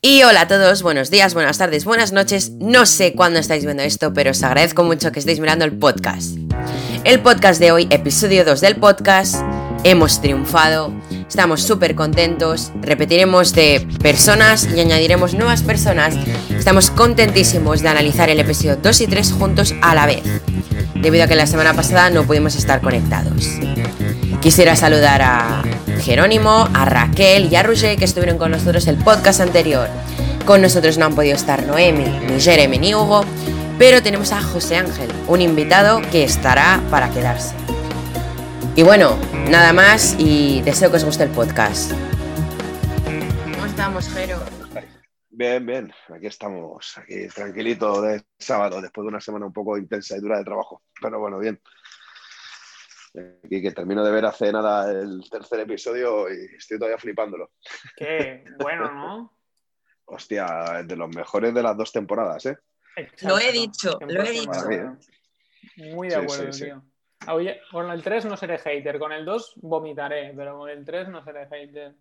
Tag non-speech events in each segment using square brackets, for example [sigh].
Y hola a todos, buenos días, buenas tardes, buenas noches. No sé cuándo estáis viendo esto, pero os agradezco mucho que estéis mirando el podcast. El podcast de hoy, episodio 2 del podcast, hemos triunfado, estamos súper contentos, repetiremos de personas y añadiremos nuevas personas. Estamos contentísimos de analizar el episodio 2 y 3 juntos a la vez, debido a que la semana pasada no pudimos estar conectados. Quisiera saludar a Jerónimo, a Raquel y a Roger que estuvieron con nosotros el podcast anterior. Con nosotros no han podido estar Noemi, ni Jeremy, ni Hugo, pero tenemos a José Ángel, un invitado que estará para quedarse. Y bueno, nada más y deseo que os guste el podcast. ¿Cómo estamos, Jero? Bien, bien, aquí estamos, aquí tranquilito de sábado, después de una semana un poco intensa y dura de trabajo, pero bueno, bien. Y que termino de ver hace nada el tercer episodio y estoy todavía flipándolo. Qué bueno, ¿no? [laughs] Hostia, de los mejores de las dos temporadas, ¿eh? Lo he dicho, lo he dicho. Muy de acuerdo, tío. Oye, con el 3 no seré hater, con el 2 vomitaré, pero con el 3 no seré hater.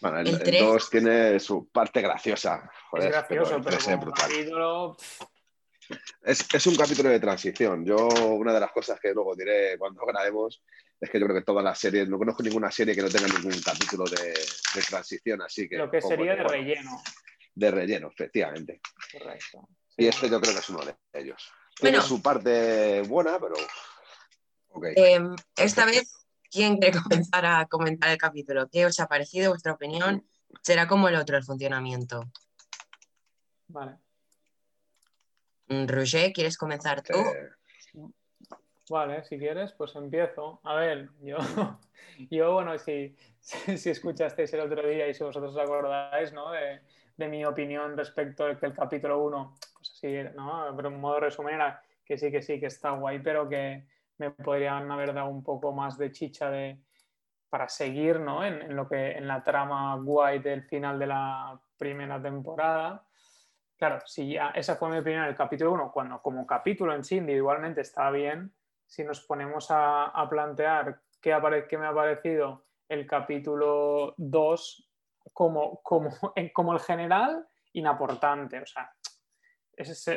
Bueno, el, 2 tiene su parte graciosa. Joder, es gracioso, pero, pero es, es, un capítulo de transición. Yo, una de las cosas que luego diré cuando [laughs] grabemos es que yo creo que todas las series, no conozco ninguna serie que no tenga ningún capítulo de, de transición, así que. Lo que sería de relleno. De relleno, efectivamente. Correcto. Y este yo creo que es uno de ellos. Tiene su parte buena, pero. Em, esta vez, ¿quién quiere comenzar a comentar el capítulo? ¿Qué os ha parecido? ¿Vuestra opinión? ¿Será como el otro, el funcionamiento? Vale. Mm, Roger, ¿quieres comenzar tú? Vale, si quieres, pues empiezo. A ver, yo, [laughs] yo bueno, si, [laughs] si, escuchasteis el otro día y si vosotros os acordáis, ¿no? De, mi opinión respecto que el capítulo 1, pues así, ¿no? Pero en modo resumen que sí, que sí, que está guay, pero que me podrían haber dado un poco más de chicha de, para seguir, ¿no? En lo que, en la trama guay del final de la primera temporada claro, si ya esa fue mi opinión el capítulo 1, cuando como capítulo en sí individualmente está bien, si nos ponemos a, plantear qué, qué, me ha parecido el capítulo 2 como, como, [laughs] como el general, inaportante. O sea,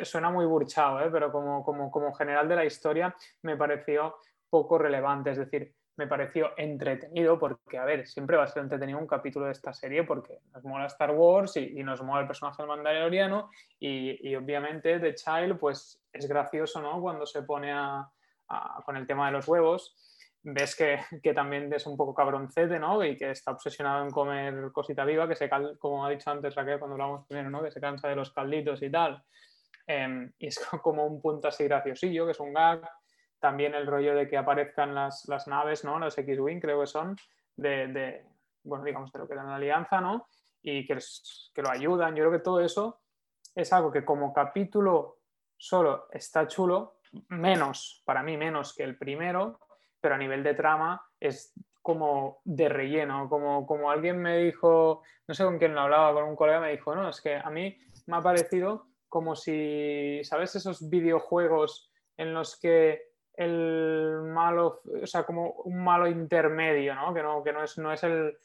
suena muy burchado, ¿eh? pero como, como, como general de la historia me pareció poco relevante. Es decir, me pareció entretenido porque, a ver, siempre va a ser entretenido un capítulo de esta serie porque nos mola Star Wars y, nos mola el personaje del mandaloriano y, y, obviamente The Child pues es gracioso, ¿no? Cuando se pone a, con el tema de los huevos ves que, que, también es un poco cabroncete, ¿no? Y que está obsesionado en comer cosita viva, que se cal, como ha dicho antes Raquel cuando hablamos primero, ¿no? Que se cansa de los calditos y tal. Em, y es [laughs] como un punto así graciosillo, que es un gag también el rollo de que aparezcan las, naves, ¿no? Los X-Wing creo que son, de, bueno, digamos, de lo que dan la alianza, ¿no? Y que, que lo ayudan. Yo creo que todo eso es algo que como capítulo solo está chulo, menos, para mí menos que el primero, pero a nivel de trama es como de relleno, como, como alguien me dijo, no sé con quién lo hablaba, con un colega me dijo, no, es que a mí me ha parecido como si, ¿sabes? Esos videojuegos en los que el malo, o sea, como un malo intermedio, ¿no? Que no, que no, es, no es el...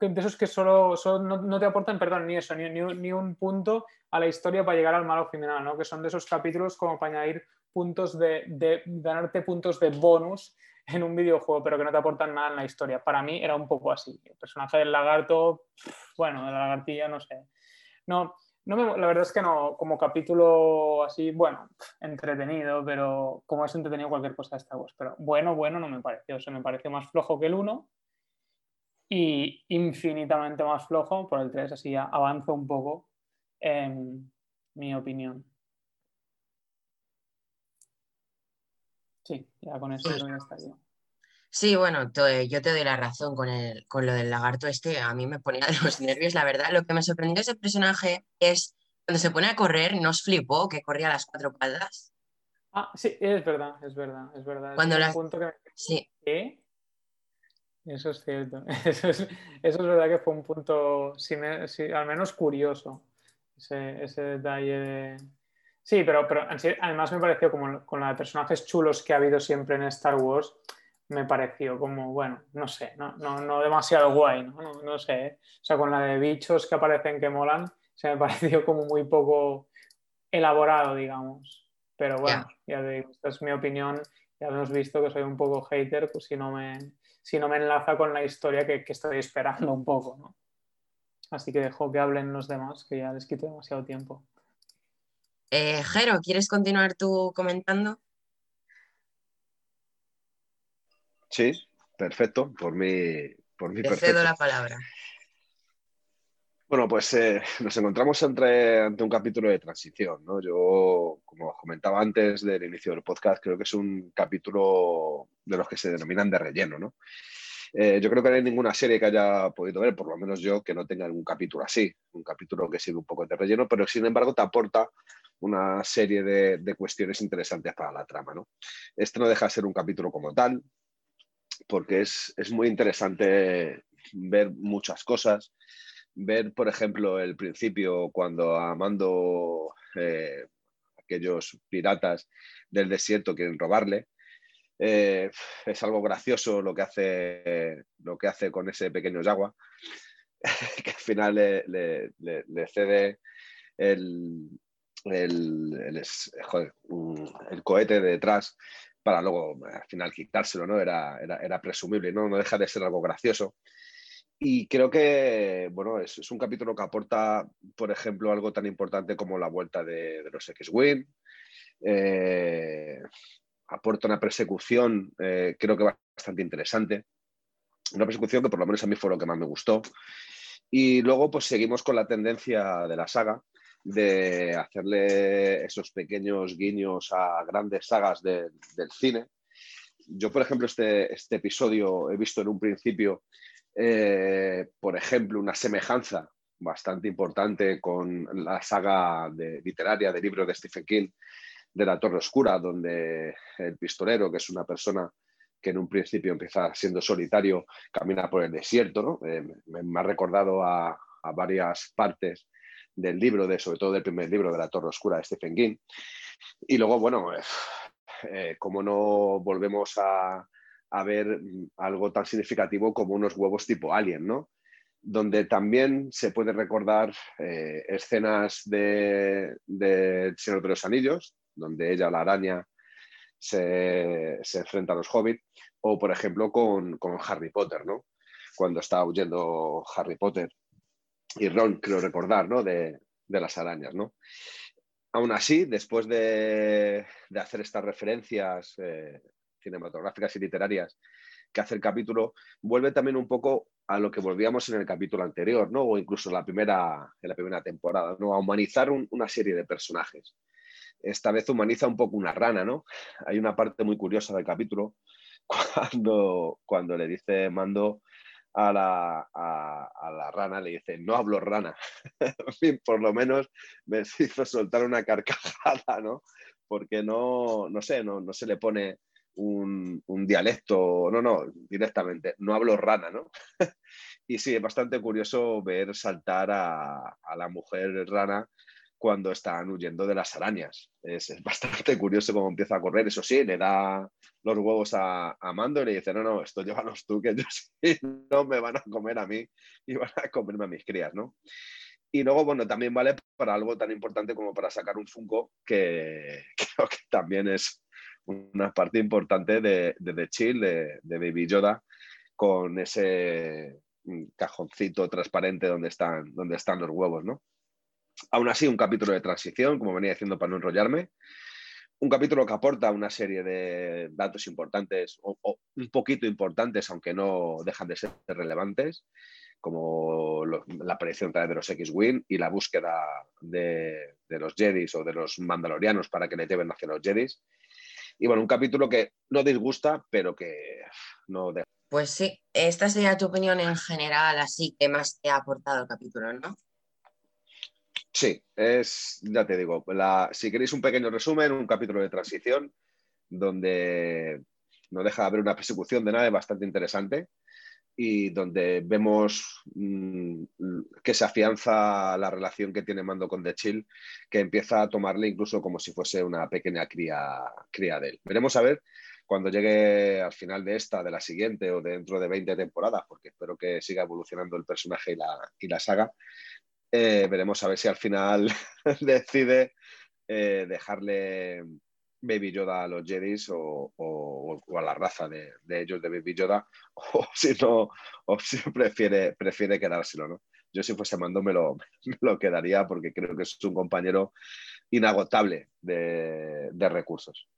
De esos que solo, no, te aportan, perdón, ni eso, ni, ni, un punto a la historia para llegar al malo final, ¿no? Que son de esos capítulos como para añadir puntos de, de ganarte puntos de bonus en un videojuego, pero que no te aportan nada en la historia. Para mí era un poco así. El personaje del lagarto, bueno, de la lagartilla, no sé. No, la verdad es que no, como capítulo así, bueno, entretenido, pero como es entretenido cualquier cosa de Star Wars. Pero bueno, bueno, no me pareció. O sea, me pareció más flojo que el 1 y infinitamente más flojo por el 3. Así avanzo un poco en mi opinión. Sí, ya con eso ya estaría. Sí, bueno, yo te doy la razón con, el, con lo del lagarto este. A mí me ponía [laughs] de los nervios, la verdad. Lo que me sorprendió de ese personaje es cuando se pone a correr, ¿nos flipó que corría a las cuatro patas? Ah, sí, es verdad, es verdad, es verdad. Cuando la... punto que... [laughs] Sí. Eso es cierto. [laughs] Eso es, eso es, verdad que fue un punto, al menos curioso, ese, ese detalle de... Sí, pero, pero además me pareció como con los personajes chulos que ha habido siempre en Star Wars, me pareció como, bueno, no sé, no, no, demasiado guay, ¿no? No, sé. ¿eh? O sea, con la de bichos que aparecen que molan, se me [laughs] pareció como muy poco elaborado, digamos. Pero bueno, ya digo, esta es mi opinión. Ya hemos visto que soy un poco hater, pues si no me, si no me enlaza con la historia que, estoy esperando un poco, ¿no? Así que dejo que hablen los demás, que ya les quito demasiado tiempo. Eh, Jero, ¿quieres continuar tú comentando? Sí, perfecto, por mi, por Te cedo la palabra. Bueno, pues eh, nos encontramos entre, ante un capítulo de transición, ¿no? Yo, como comentaba antes del inicio del podcast, creo que es un capítulo de los que se denominan de relleno, ¿no? Eh, yo creo que no hay ninguna serie que haya podido ver, por lo menos yo, que no tenga un capítulo así, un capítulo que sigue un poco de relleno, pero sin embargo te aporta una serie de, de cuestiones interesantes para la trama, ¿no? Este no deja de ser un capítulo como tal, porque es, es muy interesante ver muchas cosas ver, por ejemplo, el principio cuando Amando, eh, aquellos piratas del desierto quieren robarle. Eh, es algo gracioso lo que hace, lo que hace con ese pequeño Yagua, [laughs] que al final le, cede el, el, el, cohete detrás para luego al final quitárselo, ¿no? Era, era, era presumible, ¿no? No deja de ser algo gracioso. Y creo que, bueno, es, un capítulo que aporta, por ejemplo, algo tan importante como la vuelta de, los X-Wing. Eh, aporta una persecución, eh, creo que bastante interesante. Una persecución que por lo menos a mí fue lo que más me gustó. Y luego, pues seguimos con la tendencia de la saga de hacerle esos pequeños guiños a grandes sagas del cine. Yo, por ejemplo, este, este episodio he visto en un principio eh, por ejemplo, una semejanza bastante importante con la saga literaria de libros de Stephen King de La Torre Oscura, donde el pistolero, que es una persona que en un principio empieza siendo solitario, camina por el desierto, eh, me, ha recordado a, varias partes del libro, de, sobre todo del primer libro de La Torre Oscura de Stephen King. Y luego, bueno, eh, como no volvemos a, ver mm, algo tan significativo como unos huevos tipo alien, ¿no? Donde también se puede recordar eh, escenas de, Señor de los Anillos, donde ella, la araña, se, enfrenta a los hobbits, o por ejemplo con, Harry Potter, ¿no? Cuando está huyendo Harry Potter y Ron, creo recordar, ¿no? De, las arañas, ¿no? Aún así, después de, hacer estas referencias eh, cinematográficas y literarias que hace el capítulo, vuelve también un poco a lo que volvíamos en el capítulo anterior, ¿no? O incluso en la primera, la primera temporada, ¿no? A humanizar una serie de personajes. Esta vez humaniza un poco una rana, ¿no? Hay una parte muy curiosa del capítulo [laughs] cuando, cuando le dice Mando a la, a, la, rana, le dice, no hablo rana. [laughs] por lo menos me [laughs] hizo soltar una carcajada, ¿no? Porque no, no sé, no, no se le pone un, dialecto, no, no, directamente, no hablo rana, ¿no? [laughs] y sí, es bastante curioso ver saltar a, la mujer rana cuando están huyendo de las arañas. Es, [laughs] bastante curioso cómo empieza a correr. Eso sí, le da los huevos a, a, Mando y le dice, no, no, esto llévalos tú, que yo [laughs] sí, no me van a comer a mí y van a comerme a mis crías, ¿no? Y luego, bueno, también vale para algo tan importante como para sacar un Funko, que [laughs] creo que también es una parte importante de, de Chill, de, Baby Yoda, con ese mm, cajoncito transparente donde están, donde están los huevos, ¿no? Aún así, un capítulo de transición, como venía diciendo para no enrollarme. Un capítulo que aporta una serie de datos importantes, o, un poquito importantes, aunque no dejan de ser relevantes, como la aparición de los X-Wing y la búsqueda de, los Jedis o de los Mandalorianos para que le lleven hacia los Jedis. Y bueno, un capítulo que no disgusta, pero que no deja. Pues sí, esta sería tu opinión en general, así que más te ha aportado el capítulo, ¿no? Sí, es, ya te digo, si queréis un pequeño resumen, un capítulo de transición donde no deja de haber una persecución de nave bastante interesante y donde vemos mm, que se afianza la relación que tiene Mando con The Chill, que empieza a tomarle incluso como si fuese una pequeña cría, cría de él. Veremos a ver cuando llegue al final de esta, de la siguiente o dentro de 20 temporadas, porque espero que siga evolucionando el personaje y la, y la saga, eh, veremos a ver si al final [laughs] decide eh, dejarle Baby Yoda a los Jedis o, a la raza de, ellos de Baby Yoda, [laughs] o si no, o si prefiere, prefiere quedárselo, ¿no? Yo si fuese Mando me lo, [laughs] quedaría porque creo que es un compañero inagotable de, recursos.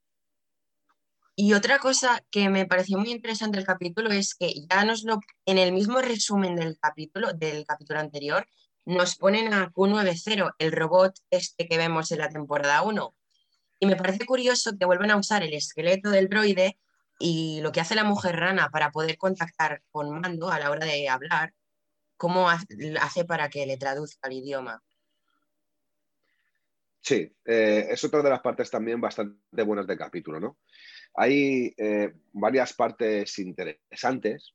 Y otra cosa que me pareció muy interesante del capítulo es que ya nos lo, en el mismo resumen del capítulo, del capítulo anterior, nos ponen a Q90, el robot este que vemos en la temporada 1. Y me parece curioso que vuelvan a usar el esqueleto del droide y lo que hace la mujer rana para poder contactar con Mando a la hora de hablar, cómo hace para que le traduzca el idioma. Sí, eh, es otra de las partes también bastante buenas del capítulo, ¿no? Hay eh, varias partes interesantes.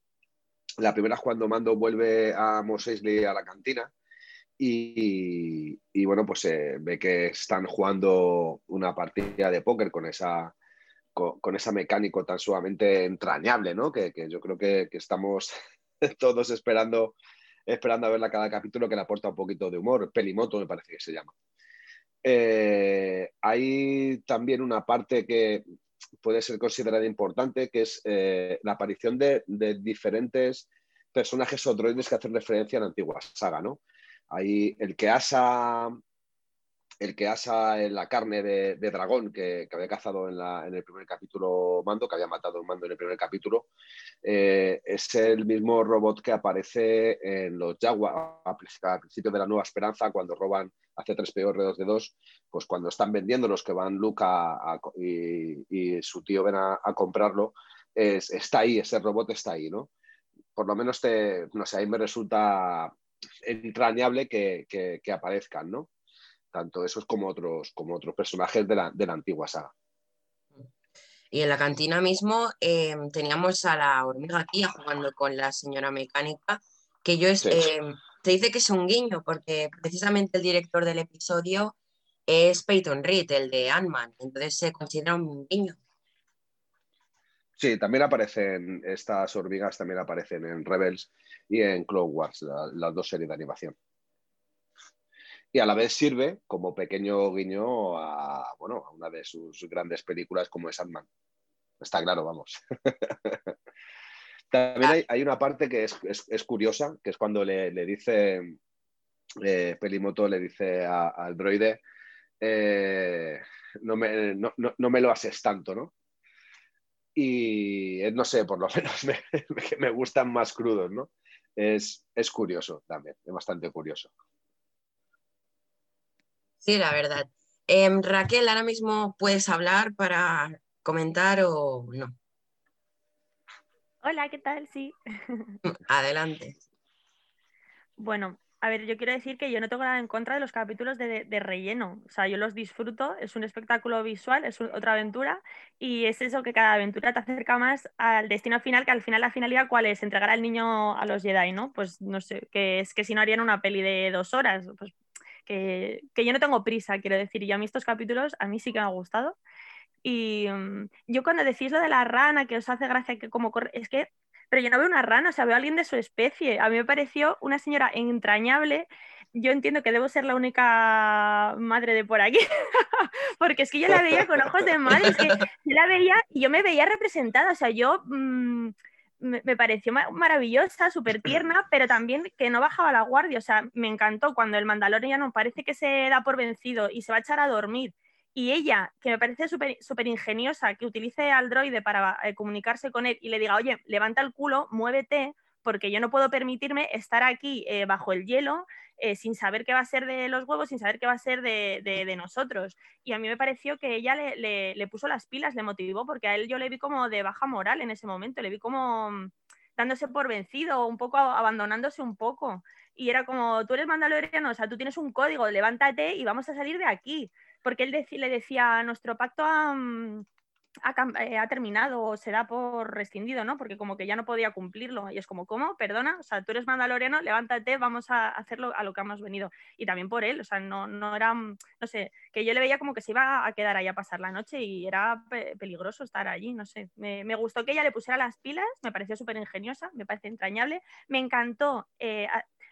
La primera es cuando Mando vuelve a Mos Eisley a la cantina y, bueno, pues se ve que están jugando una partida de póker con esa, con, esa mecánico tan sumamente entrañable, ¿no? Que, yo creo que, estamos [laughs] todos esperando, esperando a verla cada capítulo que le aporta un poquito de humor. Pelimoto me parece que se llama. Eh, hay también una parte que puede ser considerada importante, que es eh, la aparición de, diferentes personajes o droides que hacen referencia a la antigua saga, ¿no? Hay el que asa el que asa la carne de, dragón que, había cazado en, el primer capítulo Mando, que había matado un Mando en el primer capítulo, eh, es el mismo robot que aparece en los Jaguar al principio de la Nueva Esperanza, cuando roban hace tres peor de dos de dos, pues cuando están vendiendo los que van Luca y, su tío ven a, comprarlo, está ahí, ese robot está ahí, ¿no? Por lo menos te, no sé, ahí me resulta entrañable que, que aparezcan, ¿no? tanto esos como otros, como otros personajes de la, antigua saga. Y en la cantina mismo em, teníamos a la hormiga aquí jugando con la señora mecánica, que yo es, em, te dice que es un guiño, porque precisamente el director del episodio es Peyton Reed, el de Ant-Man, entonces se considera un guiño. Sí, también aparecen, estas hormigas también aparecen en Rebels y en Clone Wars, las dos series de animación y a la vez sirve como pequeño guiño a, bueno, a una de sus grandes películas como es Ant-Man. Está claro, vamos. [laughs] También hay, una parte que es, curiosa, que es cuando le, dice, eh, Pelimoto le dice al droide, eh, no, me, no, me, lo haces tanto, ¿no? Y eh, no sé, por lo [laughs] menos me, me gustan más crudos, ¿no? Es, es curioso también, es bastante curioso. Sí, la verdad. Em, Raquel, ahora mismo puedes hablar para comentar o no. Hola, ¿qué tal? Sí. Adelante. Bueno, a ver, yo quiero decir que yo no tengo nada en contra de los capítulos de, relleno. O sea, yo los disfruto, es un espectáculo visual, es otra aventura y es eso que cada aventura te acerca más al destino final, que al final la finalidad cuál es, entregar al niño a los Jedi, ¿no? Pues no sé, que es que si no harían una peli de dos horas, pues que, yo no tengo prisa, quiero decir, y a mí estos capítulos a mí sí que me ha gustado. Y mm, yo cuando decís lo de la rana, que os hace gracia que como corre, es que, pero yo no veo una rana, o sea, veo a alguien de su especie. A mí me pareció una señora entrañable. Yo entiendo que debo ser la única madre de por aquí, [laughs] porque es que yo la veía con ojos de madre, es que yo la veía y yo me veía representada, o sea, yo... Mm, me, pareció maravillosa, súper tierna, pero también que no bajaba la guardia. O sea, me encantó cuando el Mandaloriano parece que se da por vencido y se va a echar a dormir. Y ella, que me parece súper ingeniosa, que utilice al droide para eh, comunicarse con él y le diga, oye, levanta el culo, muévete, porque yo no puedo permitirme estar aquí eh, bajo el hielo eh, sin saber qué va a ser de los huevos, sin saber qué va a ser de, nosotros. Y a mí me pareció que ella le, puso las pilas, le motivó, porque a él yo le vi como de baja moral en ese momento, le vi como mm, dándose por vencido, un poco abandonándose un poco. Y era como, tú eres mandaloriano, o sea, tú tienes un código, levántate y vamos a salir de aquí. Porque él le decía, nuestro pacto mm, eh, ha, terminado o se da por rescindido, ¿no? Porque como que ya no podía cumplirlo. Y es como, ¿cómo? Perdona, o sea, tú eres mandaloriano, levántate, vamos a hacerlo a lo que hemos venido. Y también por él, o sea, no, no era, no sé, que yo le veía como que se iba a quedar ahí a pasar la noche y era peligroso estar allí, no sé. Me, me, gustó que ella le pusiera las pilas, me pareció súper ingeniosa, me parece entrañable. Me encantó eh,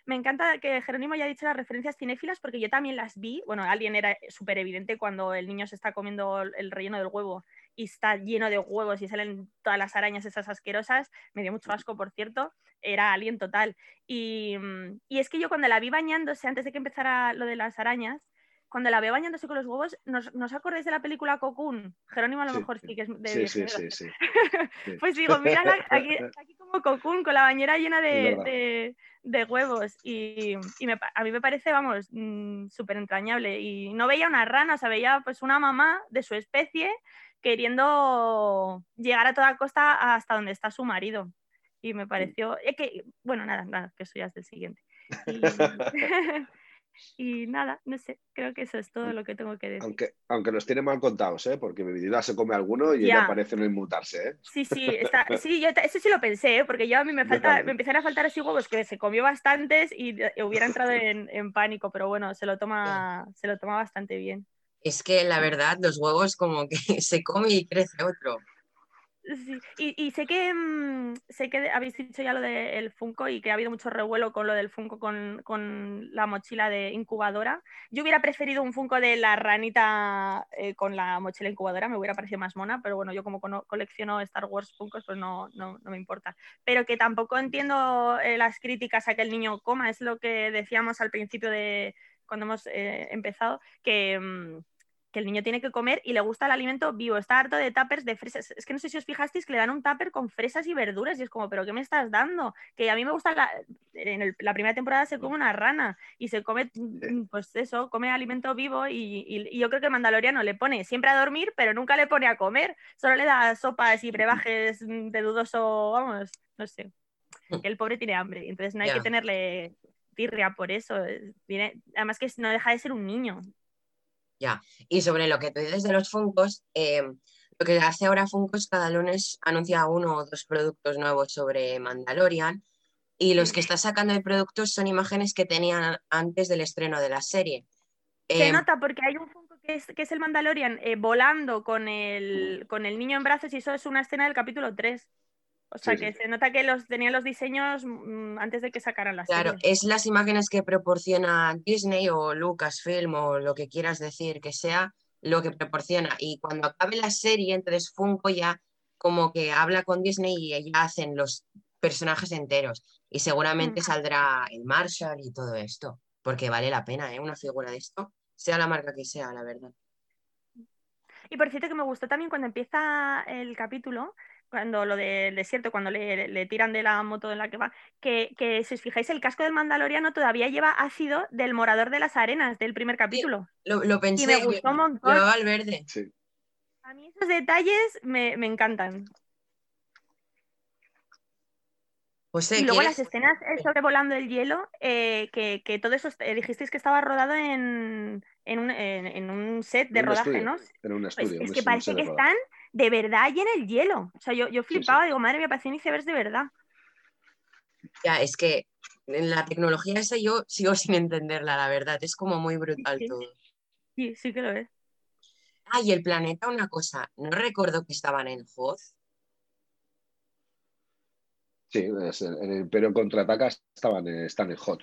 me encanta que Jerónimo haya dicho las referencias cinéfilas porque yo también las vi. Bueno, alguien era súper evidente cuando el niño se está comiendo el relleno del huevo y está lleno de huevos y salen todas las arañas esas asquerosas. Me dio mucho asco, por cierto. Era alien total. Y, mm, y es que yo cuando la vi bañándose, antes de que empezara lo de las arañas, cuando la veo bañándose con los huevos, ¿nos, ¿nos acordáis de la película Cocoon? Jerónimo a lo mejor sí que es de... Sí, sí, [laughs] sí, Pues digo, mira aquí, [laughs] aquí, como Cocoon, con la bañera llena de, de, huevos. Y, y me, a mí me parece, vamos, mm, súper entrañable. Y no veía una rana, o sea, veía pues una mamá de su especie queriendo llegar a toda costa hasta donde está su marido. Y me pareció, es que, bueno, nada, nada, que eso ya es del siguiente. Y... [laughs] Y nada, no sé, creo que eso es todo lo que tengo que decir. Aunque, aunque los tiene mal contados, ¿eh? porque mi vida se come alguno y ella parece no inmutarse. ¿eh? Sí, sí, [laughs] está, sí yo eso sí lo pensé, ¿eh? porque yo a mí me, falta, me empezaron a faltar así huevos que se comió bastantes y hubiera entrado [laughs] en, en, pánico, pero bueno, se lo, toma, se lo toma bastante bien. Es que la verdad, los huevos como que [laughs] se come y crece otro. Y, sé que mm, sé que habéis dicho ya lo del Funko y que ha habido mucho revuelo con lo del Funko con, la mochila de incubadora. Yo hubiera preferido un Funko de la ranita eh, con la mochila incubadora, me hubiera parecido más mona, pero bueno, yo como colecciono Star Wars Funkos, pues no, no, me importa. Pero que tampoco entiendo eh, las críticas a que el niño coma, es lo que decíamos al principio de cuando hemos eh, empezado, que... Mm, que el niño tiene que comer y le gusta el alimento vivo. Está harto de tuppers de fresas. Es que no sé si os fijasteis que le dan un tupper con fresas y verduras y es como, ¿pero qué me estás dando? Que a mí me gusta, la, en la primera temporada se come una rana y se come, mm, pues eso, come alimento vivo y, yo creo que el mandaloriano le pone siempre a dormir, pero nunca le pone a comer. Solo le da sopas y brebajes de dudoso, vamos, no sé. Que el pobre tiene hambre, entonces no hay que tenerle tirria por eso. además que no deja de ser un niño. Ya, y sobre lo que tú dices de los Funcos, eh, lo que hace ahora Funkos cada lunes anuncia uno o dos productos nuevos sobre Mandalorian y los que está sacando de productos son imágenes que tenían antes del estreno de la serie. Se eh, nota porque hay un Funko que es, que es el Mandalorian eh, volando con el, con el niño en brazos y eso es una escena del capítulo 3. O sea, que se nota que los tenían los diseños mm, antes de que sacaran la claro, serie. Claro, es las imágenes que proporciona Disney o Lucasfilm o lo que quieras decir que sea lo que proporciona. Y cuando acabe la serie, entonces Funko ya como que habla con Disney y ya hacen los personajes enteros. Y seguramente mm. saldrá el Marshall y todo esto, porque vale la pena, ¿eh? Una figura de esto, sea la marca que sea, la verdad. Y por cierto que me gustó también cuando empieza el capítulo, cuando lo del desierto, cuando le, tiran de la moto en la que va, que, si os fijáis, el casco del Mandaloriano todavía lleva ácido del morador de las arenas del primer capítulo. lo, pensé. Y me gustó un montón. al verde. A mí esos detalles me, encantan. Pues y luego las escenas sobrevolando el hielo, eh, que, todo eso eh, dijisteis que estaba rodado en, un, set de rodaje, ¿no? En un pues estudio. es que parece que están de verdad ahí en el hielo. O sea, yo, yo flipaba, digo, madre mía, parecen icebergs de verdad. Ya, es que en la tecnología esa yo sigo [laughs] sin entenderla, la verdad. Es como muy brutal todo. Sí, sí que lo es. Ah, y el planeta, una cosa, no recuerdo que estaban en Hoth. Sí, en el Imperio contraataca estaban, están en Hoth.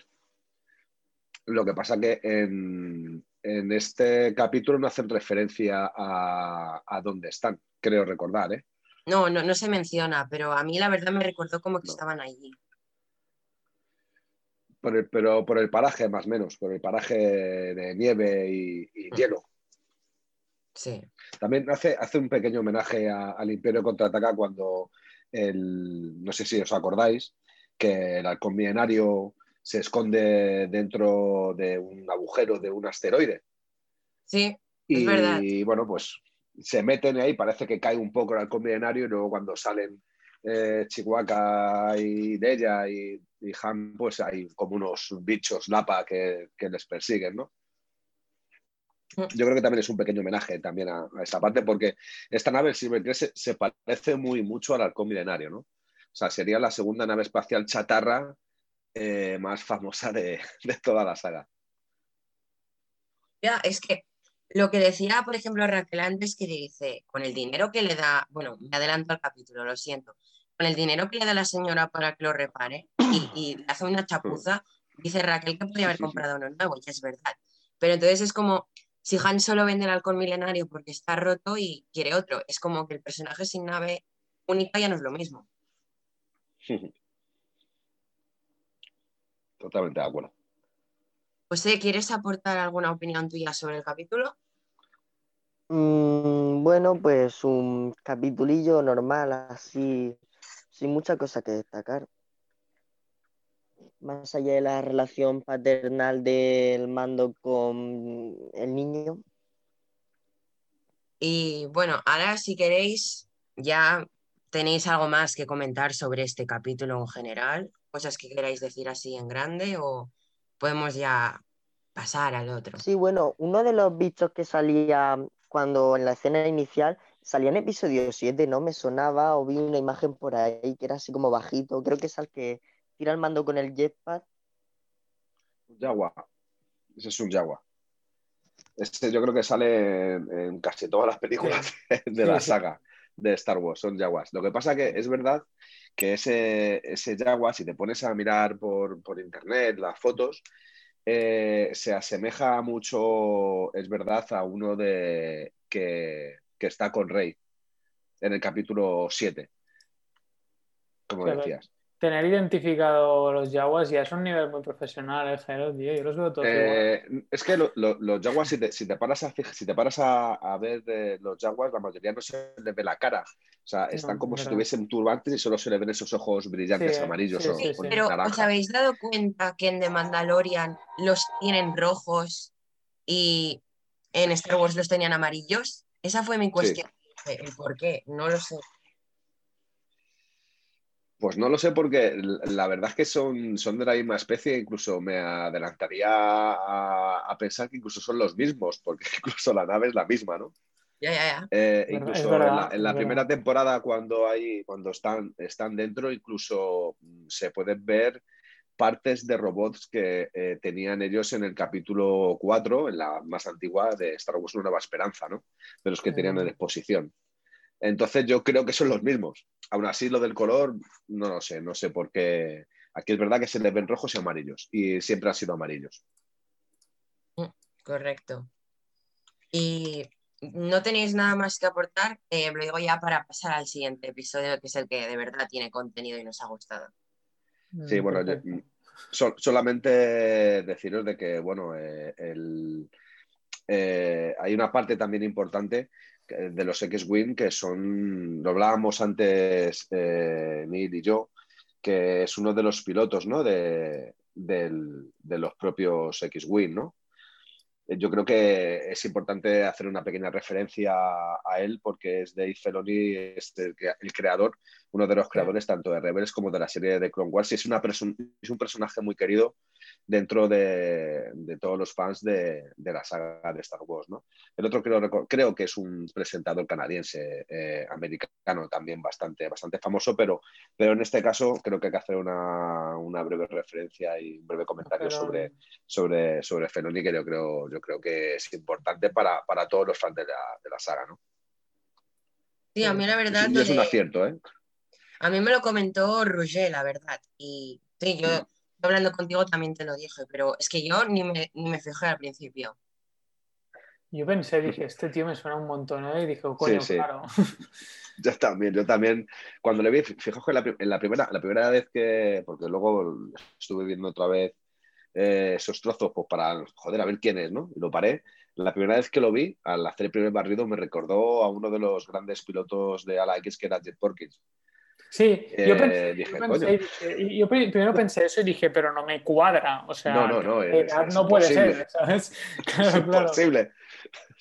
Lo que pasa que en, en este capítulo no hacen referencia a, a dónde están creo recordar, ¿eh? No, no, no se menciona, pero a mí la verdad me recordó como que estaban allí. pero por el paraje, más o menos, por el paraje de nieve y, mm. hielo. Sí. También hace, hace un pequeño homenaje al Imperio Contraataca cuando el, no sé si os acordáis, que el halcón milenario se esconde dentro de un agujero de un asteroide. Sí, es verdad. Y bueno, pues se meten ahí, parece que cae un poco el halcón milenario y luego cuando salen eh, Chihuahua y Deya y, y Han, pues hay como unos bichos lapa que, les persiguen, ¿no? yo creo que también es un pequeño homenaje también a, esta parte, porque esta nave, si me crees, se, parece muy mucho al halcón milenario, ¿no? O sea, sería la segunda nave espacial chatarra eh, más famosa [laughs] de, toda la saga. Ya, es que lo que decía, por ejemplo, Raquel antes, que dice, con el dinero que le da, bueno, me adelanto al capítulo, lo siento, con el dinero que le da la señora para que lo repare y, le hace una chapuza, dice Raquel que podría haber comprado uno nuevo, y es verdad. Pero entonces es como, si Han solo vende el halcón milenario porque está roto y quiere otro, es como que el personaje sin nave única ya no es lo mismo. [laughs] Totalmente de acuerdo. José, ¿quieres aportar alguna opinión tuya sobre el capítulo? Mm, bueno, pues un capitulillo normal, así, sin mucha cosa que destacar. Más allá de la relación paternal del mando con el niño. Y bueno, ahora si queréis, ya tenéis algo más que comentar sobre este capítulo en general, cosas que queráis decir así en grande o podemos ya pasar al otro. Sí, bueno, uno de los bichos que salía cuando en la escena inicial salía en episodio 7, ¿no? Me sonaba o vi una imagen por ahí que era así como bajito. Creo que es al que tira el mando con el jetpack. Jaguar. Ese es un Jaguar. Este yo creo que sale en, casi todas las películas de la saga de Star Wars, son Jaguars. Lo que pasa que es verdad que ese, ese Jaguar, si te pones a mirar por, por internet las fotos, eh, se asemeja mucho, es verdad, a uno de que, está con Rey en el capítulo 7, como decías. Tener identificado los Jaguars ya es un nivel muy profesional, ¿eh, Yo los veo todos eh, Es que los Jaguars, si te, paras, a, si te paras a, ver los Jaguars, la mayoría no se les ve la cara. O sea, están como si tuviesen turbantes y solo se le ven esos ojos brillantes amarillos o, Pero ¿os habéis dado cuenta que en The Mandalorian los tienen rojos y en Star Wars los tenían amarillos? Esa fue mi cuestión. ¿El por qué? No lo sé. Pues no lo sé porque la verdad es que son, son de la misma especie, incluso me adelantaría a, pensar que incluso son los mismos, porque [laughs] incluso la nave es la misma, ¿no? Ya, ya, ya. Eh, incluso en la, primera temporada, cuando hay, cuando están, están dentro, incluso mm, se pueden ver partes de robots que eh, tenían ellos en el capítulo 4, en la más antigua de Star Wars Una Nueva Esperanza, ¿no? De los que tenían en exposición. Entonces yo creo que son los mismos. Aún así, lo del color, no lo sé, no sé por qué. Aquí es verdad que se les ven rojos y amarillos, y siempre han sido amarillos. Mm, correcto. Y no tenéis nada más que aportar, eh, lo digo ya para pasar al siguiente episodio, que es el que de verdad tiene contenido y nos ha gustado. Sí, bueno, mm, solamente deciros de que, bueno, eh, eh, hay una parte también importante de los X-Wing que son, lo hablábamos antes eh, Neil y yo, que es uno de los pilotos ¿no? de, de los propios X-Wing, ¿no? Yo creo que es importante hacer una pequeña referencia a él porque es Dave Feloni, es el, creador, uno de los creadores tanto de Rebels como de la serie de Clone Wars y es, una es un personaje muy querido dentro de, todos los fans de, la saga de Star Wars. ¿no? El otro creo, creo que es un presentador canadiense, eh, americano también bastante, bastante famoso, pero, pero en este caso creo que hay que hacer una, breve referencia y un breve comentario sobre, sobre, sobre Feloni que yo creo, yo creo que es importante para, todos los fans de la, saga. ¿no? Sí, a mí la verdad... Es, es un acierto, ¿eh? A mí me lo comentó Roger, la verdad. Y sí, yo hablando contigo también te lo dije, pero es que yo ni me, ni me fijé al principio. Yo pensé, dije, este tío me suena un montón, ¿eh? Y dije, coño, claro. [laughs] Yo también, yo también. Cuando le vi, fijaos que en la, primera, la primera vez que, porque luego estuve viendo otra vez eh, esos trozos, pues para, joder, a ver quién es, ¿no? Y lo paré. La primera vez que lo vi, al hacer el primer barrido, me recordó a uno de los grandes pilotos de Ala X, que era Jet Porkins. Sí, yo, pensé, yo, primero pensé eso y dije, pero no me cuadra. O sea, no, no, no, puede ser, ¿sabes? [laughs] es imposible.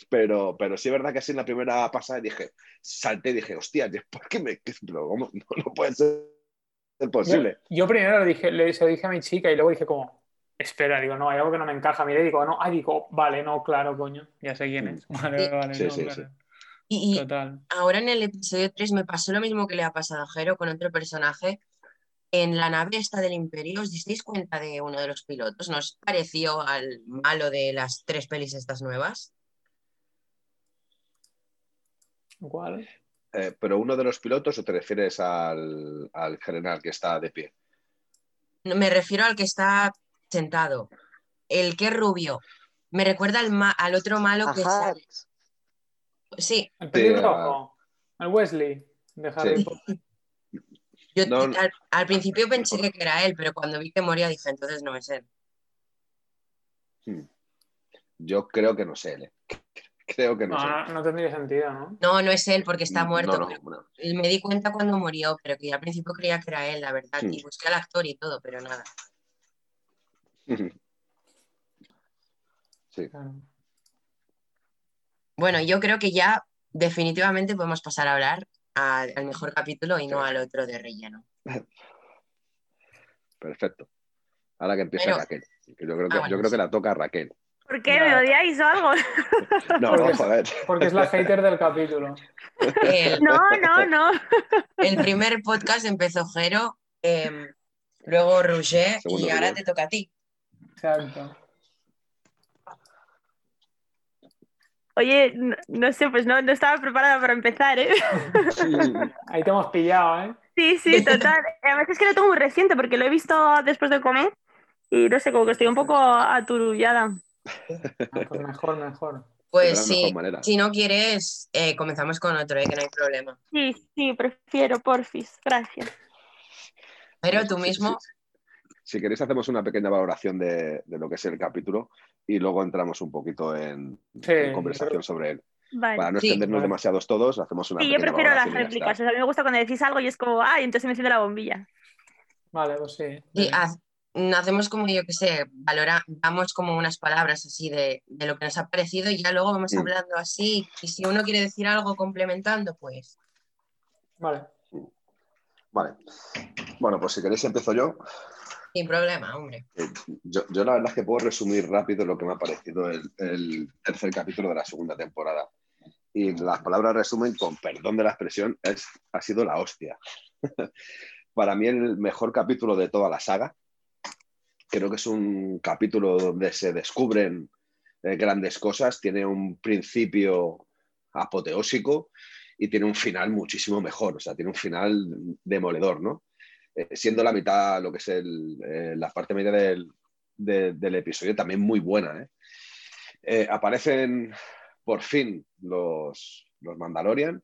Pero, pero sí es verdad que así en la primera pasada dije, salté y dije, hostia, ¿por qué me.? [laughs] No, no puede ser posible. Yo, primero lo dije, le, dije a mi chica y luego dije, como, espera, digo, no, hay algo que no me encaja. Mira, y digo, no, ah, digo, vale, no, claro, coño, ya sé quién es. [laughs] Vale, vale, Sí, no, sí, claro. Y, y Total. ahora en el episodio 3 me pasó lo mismo que le ha pasado a Jero con otro personaje. En la nave esta del Imperio, ¿os disteis cuenta de uno de los pilotos? ¿Nos pareció al malo de las tres pelis estas nuevas? ¿Cuál? Eh, ¿Pero uno de los pilotos o te refieres al, al general que está de pie? No, Me refiero al que está sentado. El que es rubio. Me recuerda al, ma- al otro malo que sale. Sí, El pelirrojo. El Wesley de Harry Sí. Potter. yo No, al, al principio pensé que era él, pero cuando vi que moría dije, entonces no es él. Hmm. Yo creo que no sé, él, eh. [laughs] Creo que no, No, sé. no, no tendría sentido, ¿no? No, no es él porque está muerto. No, no, pero no. Me di cuenta cuando murió, pero que yo al principio creía que era él, la verdad. Hmm. Y busqué al actor y todo, pero nada. [laughs] Sí. Bueno, yo creo que ya definitivamente podemos pasar a hablar al, al mejor capítulo y no al otro de relleno. [laughs] Perfecto. Ahora que empieza Pero- Raquel. que yo creo que, Ah, bueno, yo creo sí. que la toca a Raquel. ¿Por qué? ¿Me odiáis o algo? [laughs] No, Porque- no, joder. Porque es la hater del capítulo. El, No, no, no. el primer podcast empezó Jero, em, luego Roger Segundo y ahora te toca a ti. Exacto. Oye, no, no sé, pues no, no estaba preparada para empezar, ¿eh? [laughs] Ahí te hemos pillado, ¿eh? Sí, sí, total. Además es que lo tengo muy reciente porque lo he visto después de comer y no sé, como que estoy un poco aturullada. Ah, pues mejor, mejor. Pues sí, si no quieres, eh, comenzamos con otro, eh, que no hay problema. Sí, sí, prefiero, porfis. Gracias. Pero tú Sí, mismo, sí, sí. Si queréis hacemos una pequeña valoración de, de lo que es el capítulo y luego entramos un poquito en, Sí, en yo conversación sobre él. Vale. Para no Sí. extendernos Vale. demasiados todos, hacemos una Sí, yo prefiero las y réplicas. O sea, a mí me gusta cuando decís algo y es como, ay, entonces me enciende la bombilla. Vale, pues sí. haz- hacemos como yo que sé, valora, damos como unas palabras así de, de lo que nos ha parecido y ya luego vamos Mm. hablando así. Y si uno quiere decir algo complementando, pues Vale. Vale. Bueno, pues si queréis empiezo yo. Sin problema, hombre. Eh, Yo, yo la verdad es que puedo resumir rápido lo que me ha parecido el, el tercer capítulo de la segunda temporada. Y las palabras resumen, con perdón de la expresión, es, ha sido la hostia. [laughs] Para mí el mejor capítulo de toda la saga. Creo que es un capítulo donde se descubren eh, grandes cosas, tiene un principio apoteósico y tiene un final muchísimo mejor, o sea, tiene un final demoledor, ¿no? Eh, siendo la mitad, lo que es el, eh, la parte media del, de- del episodio, también muy buena. ¿eh? Aparecen por fin los, los Mandalorian,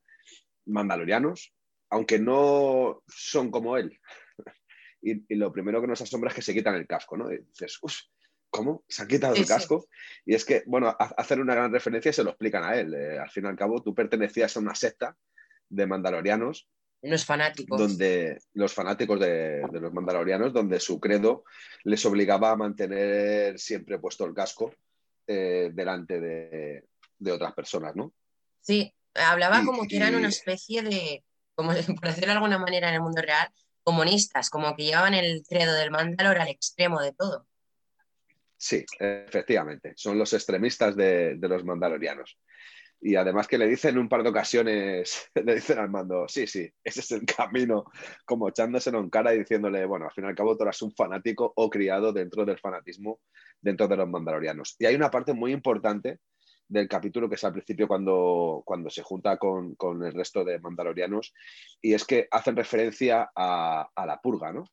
Mandalorianos, aunque no son como él. [laughs] Y, y lo primero que nos asombra es que se quitan el casco, ¿no? Y dices, uff, ¿cómo? ¿Se han quitado Sí, el sí. casco? Y es que, bueno, ha- hacen una gran referencia y se lo explican a él. Eh, al fin y al cabo, tú pertenecías a una secta de mandalorianos Los fanáticos. donde los fanáticos de, de los mandalorianos, donde su credo les obligaba a mantener siempre puesto el casco eh, delante de, de otras personas, ¿no? Sí, hablaba Y- como que eran y- una especie de, como [laughs] por decirlo de alguna manera en el mundo real, comunistas, como que llevaban el credo del Mandalor al extremo de todo. Sí, efectivamente, son los extremistas de, de los mandalorianos. Y además que le dicen un par de ocasiones, [laughs] le dicen al mando, sí, sí, ese es el camino, como echándoselo en cara y diciéndole, bueno, al fin y al cabo tú eras un fanático o criado dentro del fanatismo dentro de los mandalorianos. Y hay una parte muy importante del capítulo que es al principio cuando, cuando se junta con, con el resto de mandalorianos y es que hacen referencia a, a la purga, ¿no?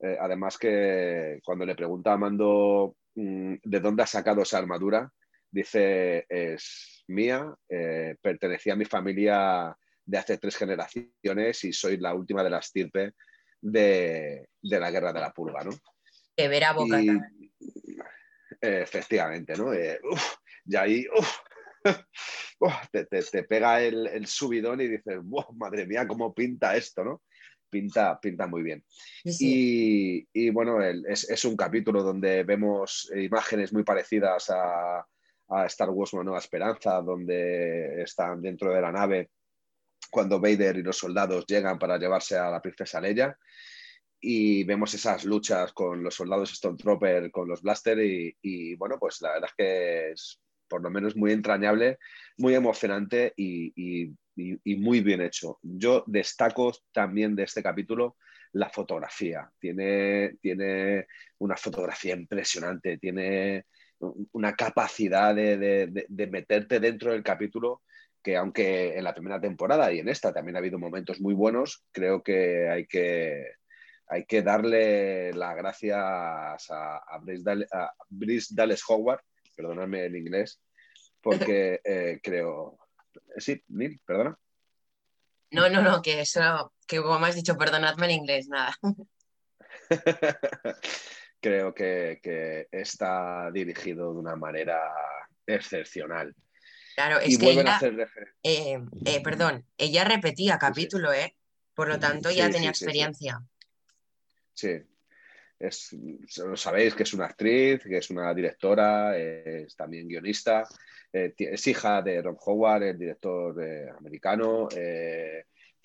Eh, además que cuando le pregunta a Mando mm, de dónde ha sacado esa armadura, dice, es mía, eh, pertenecía a mi familia de hace tres generaciones y soy la última de la estirpe de, de la guerra de la purga, ¿no? Que ver a boca. Y, eh, efectivamente, ¿no? Eh, uf, y ahí uf, [laughs] uf, te, te- te pega el, el subidón y dices, "Buah, madre mía, cómo pinta esto, ¿no? Pinta, pinta muy bien. Sí. Y, y, bueno, el- es, es un capítulo donde vemos imágenes muy parecidas a, a Star Wars Una Nueva Esperanza, donde están dentro de la nave cuando Vader y los soldados llegan para llevarse a la princesa Leia. y vemos esas luchas con los soldados Stormtrooper, con los Blaster y, bueno, pues la verdad es que es por lo menos muy entrañable, muy emocionante y, y, y muy bien hecho. Yo destaco también de este capítulo la fotografía. Tiene, tiene una fotografía impresionante, tiene una capacidad de, de, de, meterte dentro del capítulo que aunque en la primera temporada y en esta también ha habido momentos muy buenos, creo que hay que, hay que darle las gracias a, a, Brice, Dallas Howard, perdonadme el inglés, porque eh, creo... Sí, Neil, perdona. No, no, no, que eso, que como has dicho, perdonadme en inglés, nada. [laughs] creo que, que, está dirigido de una manera excepcional. Claro, es que ella, eh, eh, perdón, ella repetía capítulo, ¿eh? Por lo tanto, ya Sí, tenía experiencia. Sí. Es, sabéis que es una actriz, que es una directora, es también guionista, eh, es hija de Ron Howard, el director americano,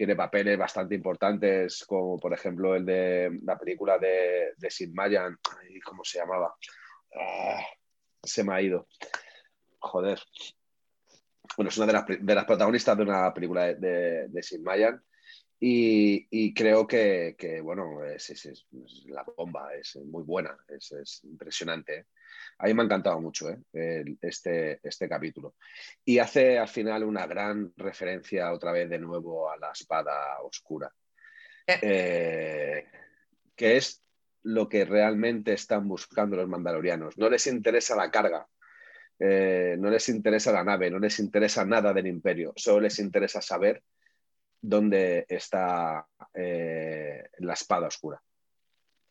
tiene papeles bastante importantes, como por ejemplo el de la película de, de Sid Mayan, Ay, ¿cómo se llamaba? Ah, se me ha ido. Joder. Bueno, es una de las, de las protagonistas de una película de, de, Sid Mayan. Y, creo que, bueno, es, la bomba, es muy buena, es, impresionante. ¿Eh? A mí me ha encantado mucho ¿eh? El, este, este capítulo. Y hace al final una gran referencia otra vez de nuevo a la espada oscura, eh, que es lo que realmente están buscando los mandalorianos. No les interesa la carga, eh, no les interesa la nave, no les interesa nada del imperio, solo les interesa saber dónde está eh, la espada oscura.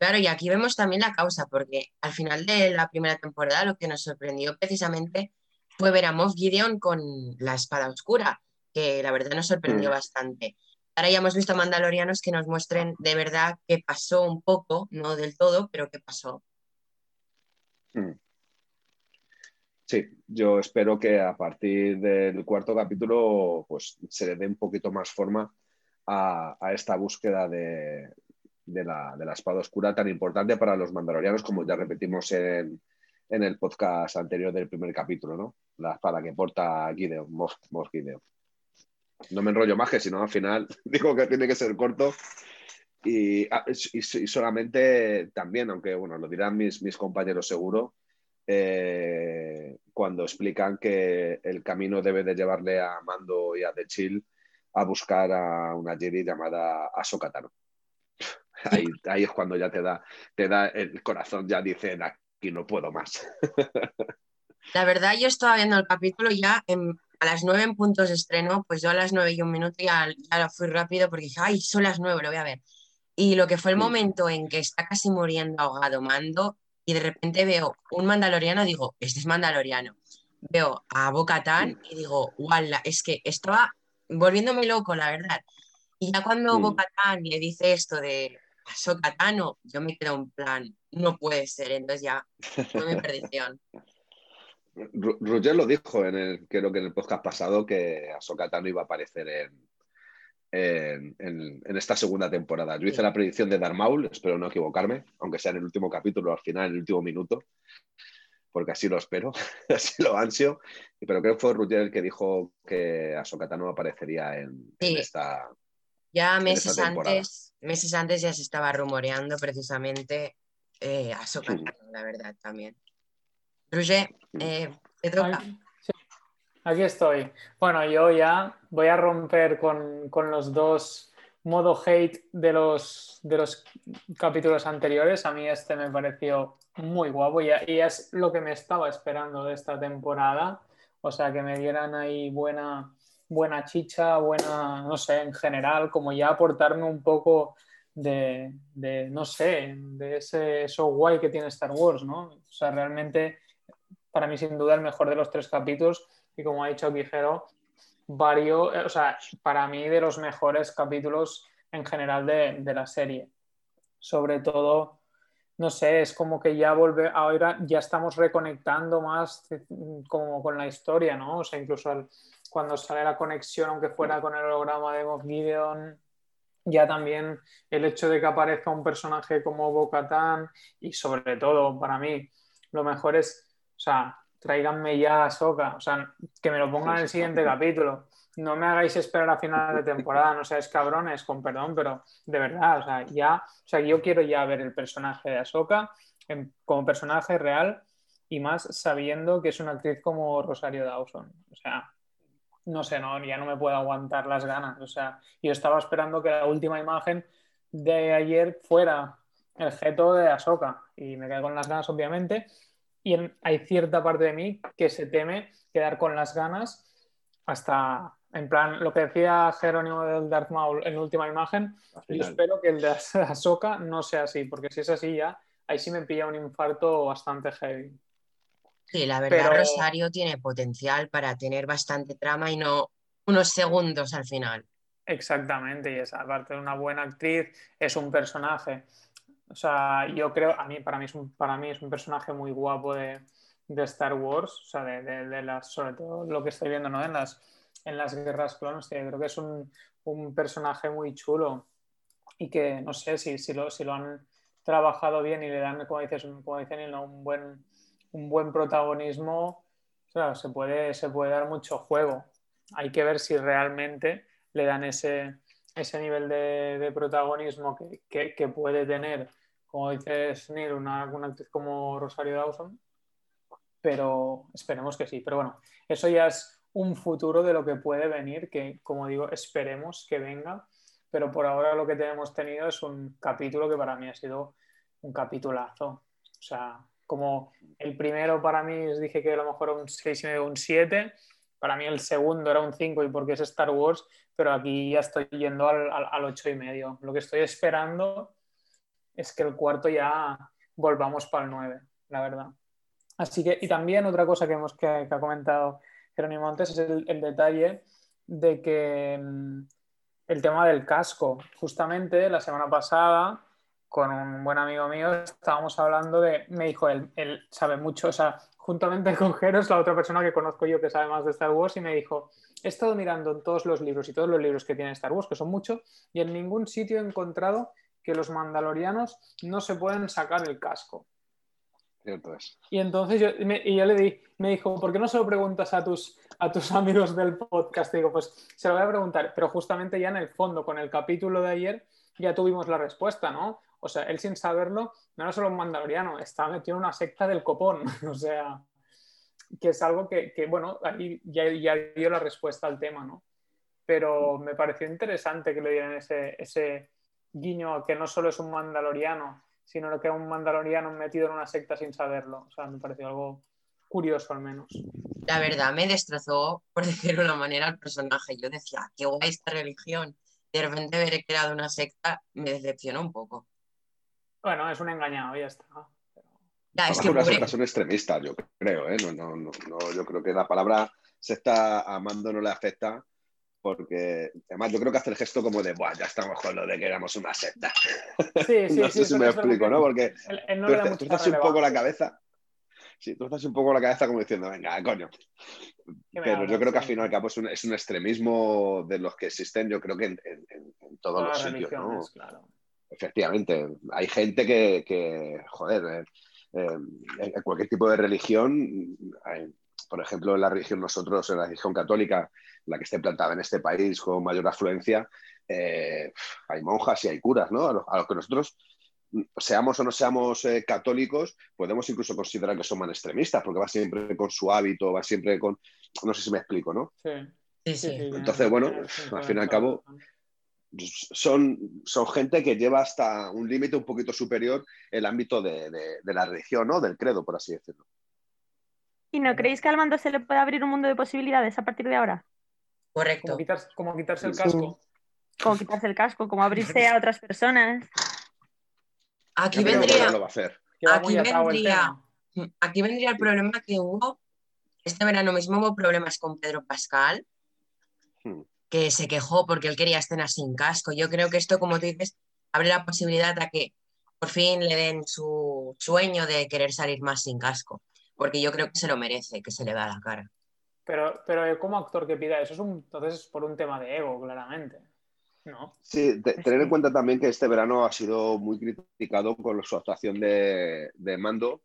Claro, y aquí vemos también la causa, porque al final de la primera temporada lo que nos sorprendió precisamente fue ver a Moff Gideon con la espada oscura, que la verdad nos sorprendió mm. bastante. Ahora ya hemos visto mandalorianos que nos muestren de verdad qué pasó un poco, no del todo, pero qué pasó. Mm. Sí, yo espero que a partir del cuarto capítulo pues, se le dé un poquito más forma a, a esta búsqueda de, de, la, de, la, espada oscura tan importante para los mandalorianos, como ya repetimos en, en, el podcast anterior del primer capítulo, ¿no? La espada que porta Gideon, Moff, Moff. No me enrollo más que si no al final [laughs] digo que tiene que ser corto. Y, y, y solamente también, aunque bueno, lo dirán mis, mis compañeros seguro, eh, cuando explican que el camino debe de llevarle a Mando y a The Chill a buscar a una Jedi llamada Ahsoka. Ahí, ahí, es cuando ya te da, te da el corazón, ya dice, aquí no puedo más. [laughs] La verdad, yo estaba viendo el capítulo ya en, a las nueve en puntos de estreno, pues yo a las nueve y un minuto ya, ya lo fui rápido porque dije, ay, son las nueve, lo voy a ver. Y lo que fue el momento en que está casi muriendo ahogado Mando, y de repente veo un mandaloriano, digo, este es mandaloriano. Veo a Bocatán y digo, ¡wala! Es que estaba volviéndome loco, la verdad. Y ya cuando mm. Bocatán le dice esto de Sokatano, yo me quedo en plan, no puede ser, entonces ya fue mi perdición. Roger lo dijo en el, creo que en el podcast pasado que Ahsoka Tano iba a aparecer en, en, en, en, esta segunda temporada. Yo hice sí. la predicción de Darth Maul, espero no equivocarme, aunque sea en el último capítulo, al final, en el último minuto, porque así lo espero, [laughs] así lo ansio. Pero creo que fue Ruger el que dijo que Ahsoka Tano aparecería en, sí. en esta. Ya meses antes, meses antes ya se estaba rumoreando precisamente eh, sí. Tano, la verdad, también. Roger, eh, te toca. Aquí estoy. Bueno, yo ya voy a romper con, con, los dos modo hate de los, de los capítulos anteriores. A mí este me pareció muy guapo y, y, es lo que me estaba esperando de esta temporada. O sea, que me dieran ahí buena, buena chicha, buena, no sé, en general, como ya aportarme un poco de, de no sé, de ese show guay que tiene Star Wars, ¿no? O sea, realmente, para mí, sin duda, el mejor de los tres capítulos y como ha dicho Quijero, varios, o sea, para mí de los mejores capítulos en general de, de, la serie. Sobre todo, no sé, es como que ya volve, ahora ya estamos reconectando más como con la historia, ¿no? O sea, incluso el, cuando sale la conexión, aunque fuera con el holograma de Moff Gideon, ya también el hecho de que aparezca un personaje como Bo-Katan y sobre todo para mí lo mejor es, o sea, tráiganme ya a Soka, o sea, que me lo pongan en el siguiente capítulo. No me hagáis esperar a final de temporada, no seáis cabrones, con perdón, pero de verdad, o sea, ya, o sea, yo quiero ya ver el personaje de Ahsoka como personaje real y más sabiendo que es una actriz como Rosario Dawson. O sea, no sé, no, ya no me puedo aguantar las ganas. O sea, yo estaba esperando que la última imagen de ayer fuera el geto de Ahsoka y me quedé con las ganas, obviamente. Y hay cierta parte de mí que se teme quedar con las ganas hasta, en plan, lo que decía Jerónimo del Darth Maul en la última imagen. Yo espero que el de Ahsoka no sea así, porque si es así ya, ahí sí me pilla un infarto bastante heavy. Sí, la verdad, Rosario tiene potencial para tener bastante trama y no unos segundos al final. Exactamente, y es aparte de una buena actriz, es un personaje. O sea, yo creo, a mí, para mí es un, para mí es un personaje muy guapo de, Star Wars, o sea, de, las, sobre todo lo que estoy viendo ¿no? en, las, en las guerras clones, creo que es un, personaje muy chulo y que no sé si, si, lo, si lo han trabajado bien y le dan, como dices, como dicen, un buen un buen protagonismo, se, puede, se puede dar mucho juego. Hay que ver si realmente le dan ese, ese nivel de, protagonismo que, puede tener, como dices, Neil, una, una actriz como Rosario Dawson, pero esperemos que sí. Pero bueno, eso ya es un futuro de lo que puede venir, que como digo, esperemos que venga, pero por ahora lo que tenemos tenido es un capítulo que para mí ha sido un capitulazo. O sea, como el primero para mí os dije que a lo mejor era un 6 y medio, un 7, para mí el segundo era un 5 y porque es Star Wars, pero aquí ya estoy yendo al, al, 8 y medio. Lo que estoy esperando es que el cuarto ya volvamos para el 9, la verdad. Así que, y también otra cosa que, hemos, que, ha comentado Jerónimo antes es el, el detalle de que mm, el tema del casco. Justamente la semana pasada con un buen amigo mío estábamos hablando de, me dijo, él, él sabe mucho, o sea, juntamente [laughs] con Jero es la otra persona que conozco yo que sabe más de Star Wars y me dijo, he estado mirando en todos los libros y todos los libros que tiene Star Wars, que son muchos, y en ningún sitio he encontrado que los mandalorianos no se pueden sacar el casco. Cierto es. Y entonces yo, y yo le di, me dijo, ¿por qué no se lo preguntas a tus, a tus [laughs] amigos del podcast? digo, pues se lo voy a preguntar, pero justamente ya en el fondo, con el capítulo de ayer, ya tuvimos la respuesta, ¿no? O sea, él sin saberlo, no era solo un mandaloriano, estaba metido en una secta del copón. [laughs] o sea, que es algo que, bueno, ahí ya, dio la respuesta al tema, ¿no? Pero me pareció interesante que le dieran ese, ese guiño a que no solo es un mandaloriano, sino que es un mandaloriano metido en una secta sin saberlo. O sea, me pareció algo curioso al menos. La verdad, me destrozó, por [laughs] decirlo de una manera, el personaje. Yo decía, qué guay esta religión. De repente ver creado una secta me decepcionó un poco. Bueno, es un engañado, ya está. Ya, es que una son extremistas, yo creo, ¿eh? No, no, no, yo creo que la palabra se está amando no le afecta porque además yo creo que hace el gesto como de, Buah, ya estamos con lo de que éramos una secta. Sí, sí, [laughs] no sé si me explico, ¿no? Porque tú, estás un poco la cabeza. Sí, tú estás un poco la cabeza como diciendo, venga, coño. Pero yo creo que al final y al cabo es un, es un, extremismo de los que existen, yo creo que en, en, todos los sitios, ¿no? Claro. Efectivamente, hay gente que, joder, eh, eh, en cualquier tipo de religión, por ejemplo, en la religión nosotros, en la religión católica, la que esté plantada en este país con mayor afluencia, eh, hay monjas y hay curas, ¿no? A los, que nosotros seamos o no seamos católicos, podemos incluso considerar que son más extremistas, porque va siempre con su hábito, va siempre con, no sé si me explico, ¿no? Sí. Sí, sí. Entonces, bueno, al fin y al cabo, son, son gente que lleva hasta un límite un poquito superior el ámbito de, la religión, ¿no? Del credo, por así decirlo. ¿Y no creéis que al mando se le puede abrir un mundo de posibilidades a partir de ahora? Correcto. Como quitarse, el casco. Como quitarse el casco, como abrirse a otras personas. Aquí vendría, aquí, vendría, aquí vendría el problema que hubo. Este verano mismo hubo problemas con Pedro Pascal. Hmm que se quejó porque él quería escenas sin casco. Yo creo que esto, como tú dices, abre la posibilidad a que por fin le den su sueño de querer salir más sin casco, porque yo creo que se lo merece, que se le da la cara. Pero, pero como actor que pida eso, es un, entonces es por un tema de ego, claramente. No. Sí, te- tener en cuenta también que este verano ha sido muy criticado con su actuación de, de Mando,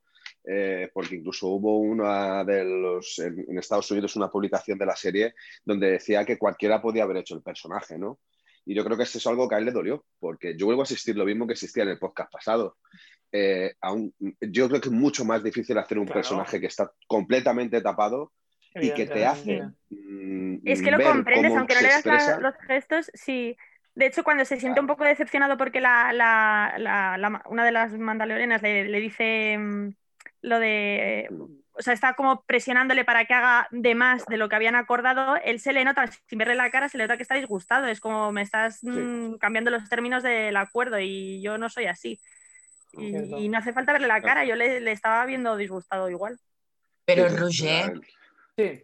eh, porque incluso hubo una de los, en, en Estados Unidos una publicación de la serie donde decía que cualquiera podía haber hecho el personaje, ¿no? Y yo creo que eso es algo que a él le dolió, porque yo vuelvo a asistir lo mismo que existía en el podcast pasado. Eh, aún- yo creo que es mucho más difícil hacer un Claro. personaje que está completamente tapado y que te hace mm, Es que lo comprendes, cómo aunque no se le das la- los gestos, sí. De hecho, cuando se siente un poco decepcionado porque la, la- la- la- una de las mandalorianas le, le dice mm, lo de. O sea, está como presionándole para que haga de más de lo que habían acordado. Él se le nota, sin verle la cara, se le nota que está disgustado. Es como me estás mm, cambiando los términos del acuerdo y yo no soy así. Y, no hace falta verle la cara, yo le, le estaba viendo disgustado igual. Pero Roger, Sí,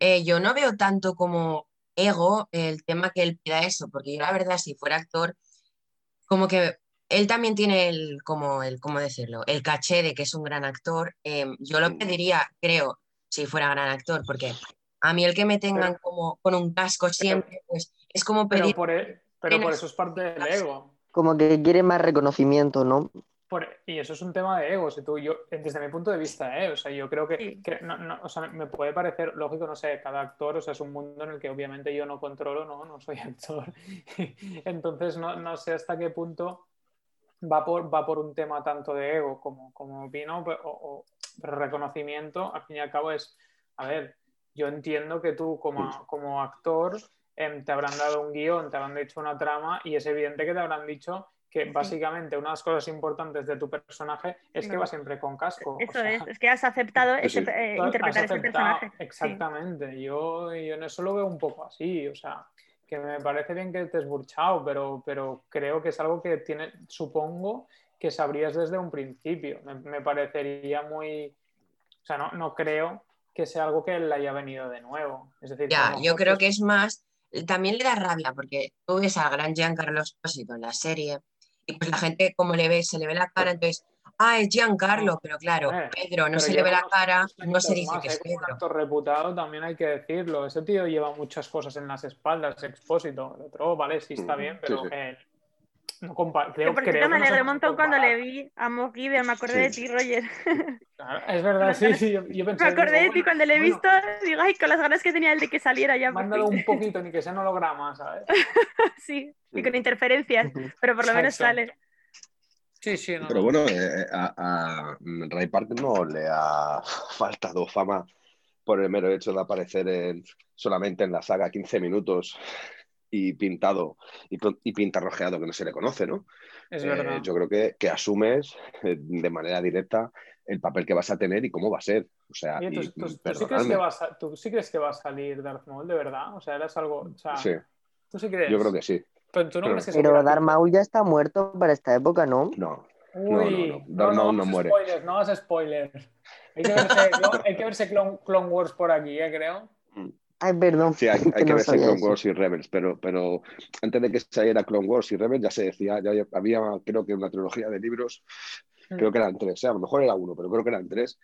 eh, yo no veo tanto como ego el tema que él pida eso, porque yo la verdad, si fuera actor, como que él también tiene el, como el, ¿cómo decirlo? El caché de que es un gran actor. Eh, yo lo pediría, creo, si fuera gran actor, porque a mí el que me tengan como con un casco siempre, pues es como pero, pedir... por, e- pero por Tienes- eso es parte del ego. Como que quiere más reconocimiento, ¿no? Por- y eso es un tema de ego. Si tú, yo, desde mi punto de vista, ¿eh? o sea, yo creo que, que no, no, o sea, me puede parecer lógico, no sé, cada actor, o sea, es un mundo en el que obviamente yo no controlo, no, no soy [laughs] actor. Entonces, no, no sé hasta qué punto va por, va por un tema tanto de ego como, como opino, pero, o- o- pero reconocimiento, al fin y al cabo es, a ver, yo entiendo que tú como, como actor em, te habrán dado un guion, te habrán dicho una trama y es evidente que te habrán dicho que básicamente una de las cosas importantes de tu personaje es que No. va siempre con casco. o Eso sea, es, es que has aceptado [laughs] Sí, sí. ese- eh, Has interpretar ese aceptado- personaje. Sí. Exactamente. Yo, yo en eso lo veo un poco así. O sea, que me parece bien que te has burchado, pero, pero creo que es algo que tiene, supongo que sabrías desde un principio. Me, me parecería muy. O sea, no, no creo que sea algo que le haya venido de nuevo. Es decir, Ya, yo creo que es más, también le da rabia porque tú ves al gran Giancarlo Esposito en la serie y pues la gente como le ve, se le ve la cara, entonces, ah, es Giancarlo, pero claro, Hombre, Pedro no pero se le ve la cara, no se dice más, que ¿eh? es Como un Pedro. actor reputado también hay que decirlo. Ese tío lleva muchas cosas en las espaldas, expósito. El otro, vale, sí está bien, sí, pero sí. eh, no creo, por creo cierto, me alegré un montón cuando le vi a Gideon, me acordé Sí. de ti, Roger. Claro, es verdad, [laughs] sí, sí. Yo, yo pensé, Me acordé de digo, ti cuando le he bueno, visto, digo, ay, con las ganas que tenía el de que saliera ya. por Mándalo un [laughs] poquito, ni que sea en holograma, ¿sabes? sí, y con interferencias, pero por lo menos Exacto. sale. Sí, sí, no. Pero no. bueno, eh, a, a Ray Park no le ha [laughs] faltado fama por el mero hecho de aparecer en- solamente en la saga 15 minutos y pintado y, pi- y pintarrojeado que no se le conoce, ¿no? es Eh, verdad. yo creo que, que asumes eh, de manera directa el papel que vas a tener y cómo va a ser. O sea, Oye, y, ¿tú, sí crees que va a, sa- tú sí crees que va a salir Darth Maul, de verdad? O sea, eres algo... O sea, Sí, ¿tú sí crees? yo creo que sí. Pero tú no Pero- crees que se Pero hubiera Darth hecho? Maul ya está muerto para esta época, ¿no? No. Uy, No, no, no. No hagas muere. Spoilers, no hagas spoilers. Hay que verse, [laughs] hay que verse Clone, Clone Wars por aquí, ¿eh? creo. Ay, perdón. Sí, hay, hay que no verse Clone eso. Wars y Rebels, pero, pero antes de que saliera Clone Wars y Rebels ya se decía, ya había creo que una trilogía de libros, Mm. creo que eran tres, ¿eh? a lo mejor era uno, pero creo que eran tres,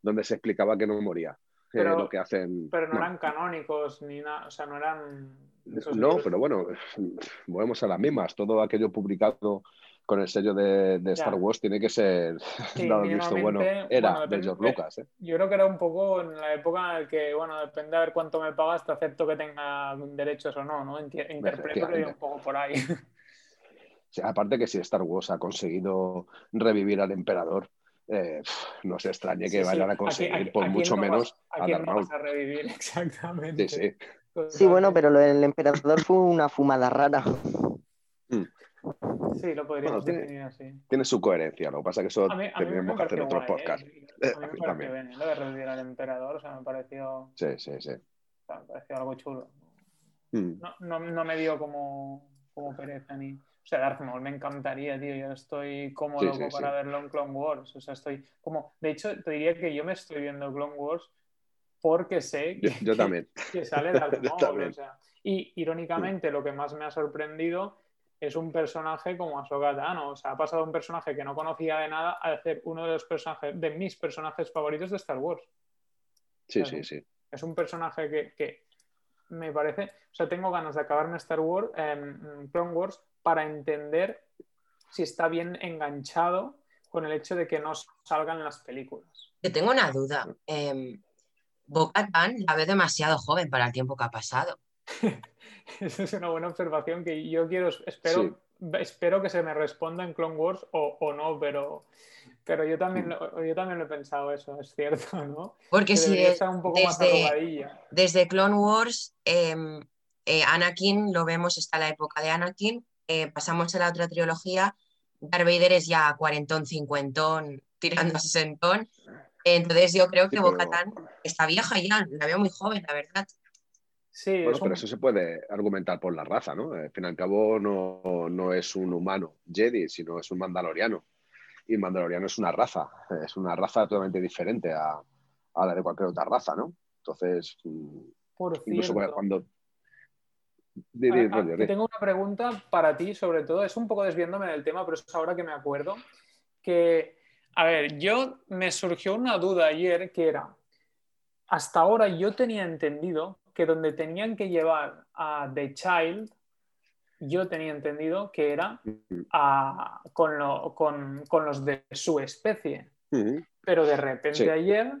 donde se explicaba que no moría. Pero- lo que hacen. Pero no, no. eran canónicos ni nada, o sea, no eran... esos No, libros- pero bueno, [laughs] volvemos a las mismas. Todo aquello publicado con el sello de, de Star. Wars tiene que ser [laughs] Sí, dado el visto bueno. Era bueno, de George Lucas. ¿eh? Yo creo que era un poco en la época en la que, bueno, depende de ver cuánto me pagas, te acepto que tenga derechos o no, ¿no? Interpreto que un poco por ahí. Aparte que si Star Wars ha conseguido revivir al emperador, eh, no se extrañe que Sí, sí. vayan a ¿A conseguir, quién- a por quién mucho no menos, vas- ¿A a quién no vas a revivir? [laughs] Exactamente. Sí, sí. Sí, bueno, pero lo del emperador fue una fumada rara. Sí, lo podríamos Bueno, tiene- definir así. Tiene su coherencia, lo que pasa es que eso A mí, a tendríamos que hacer otros ¿eh? podcasts. A mí Eh, me a [laughs] pareció también. bien, ¿eh? lo de revivir al emperador, o sea, me pareció, Sí, sí, sí. o sea, me pareció algo chulo. Mm. No, no, no me dio como, como pereza ni... O sea, Darth Maul me encantaría, tío. Yo estoy como Sí, loco sí, sí. para verlo en Clone Wars. O sea, estoy como... De hecho, te diría que yo me estoy viendo Clone Wars porque sé Yo, que, yo también. que sale [laughs] Darth Yo Maul. o sea. Y irónicamente, lo que más me ha sorprendido es un personaje como Ahsoka Tano. O sea, ha pasado un personaje que no conocía de nada a ser uno de los personajes, de mis personajes favoritos de Star Wars. Sí, sí, sí. Es un personaje que, que me parece, o sea, tengo ganas de acabarme Star Wars, em, Clone Wars, para entender si está bien enganchado con el hecho de que no salgan las películas. Yo tengo una duda. Eh, la ve demasiado joven para el tiempo que ha pasado. [laughs] Esa es una buena observación que yo quiero, espero, espero que se me responda en Clone Wars o, no, pero, pero yo, también, mm. yo también lo he pensado eso, es cierto, [laughs] ¿no? Porque si desde, desde Clone Wars, em, eh, Anakin, lo vemos, está la época de Anakin, eh, pasamos a la otra trilogía, Darth Vader es ya cuarentón, cincuentón, tirando a sesentón, entonces yo creo que Bocatán está vieja ya, la veo muy joven, la verdad. Sí, bueno, pero eso se puede argumentar por la raza, ¿no? Al fin y al cabo no, es un humano Jedi, sino es un mandaloriano. Y el mandaloriano es una raza, es una raza totalmente diferente a, la de cualquier otra raza, ¿no? Entonces, mm, por incluso cuando... tengo una pregunta para ti, sobre todo, es un poco desviándome del tema, pero es ahora que me acuerdo, que a ver, yo me surgió una duda ayer que era, hasta ahora yo tenía entendido que donde tenían que llevar a The Child, yo tenía entendido que era con, los de su especie. Pero de repente ayer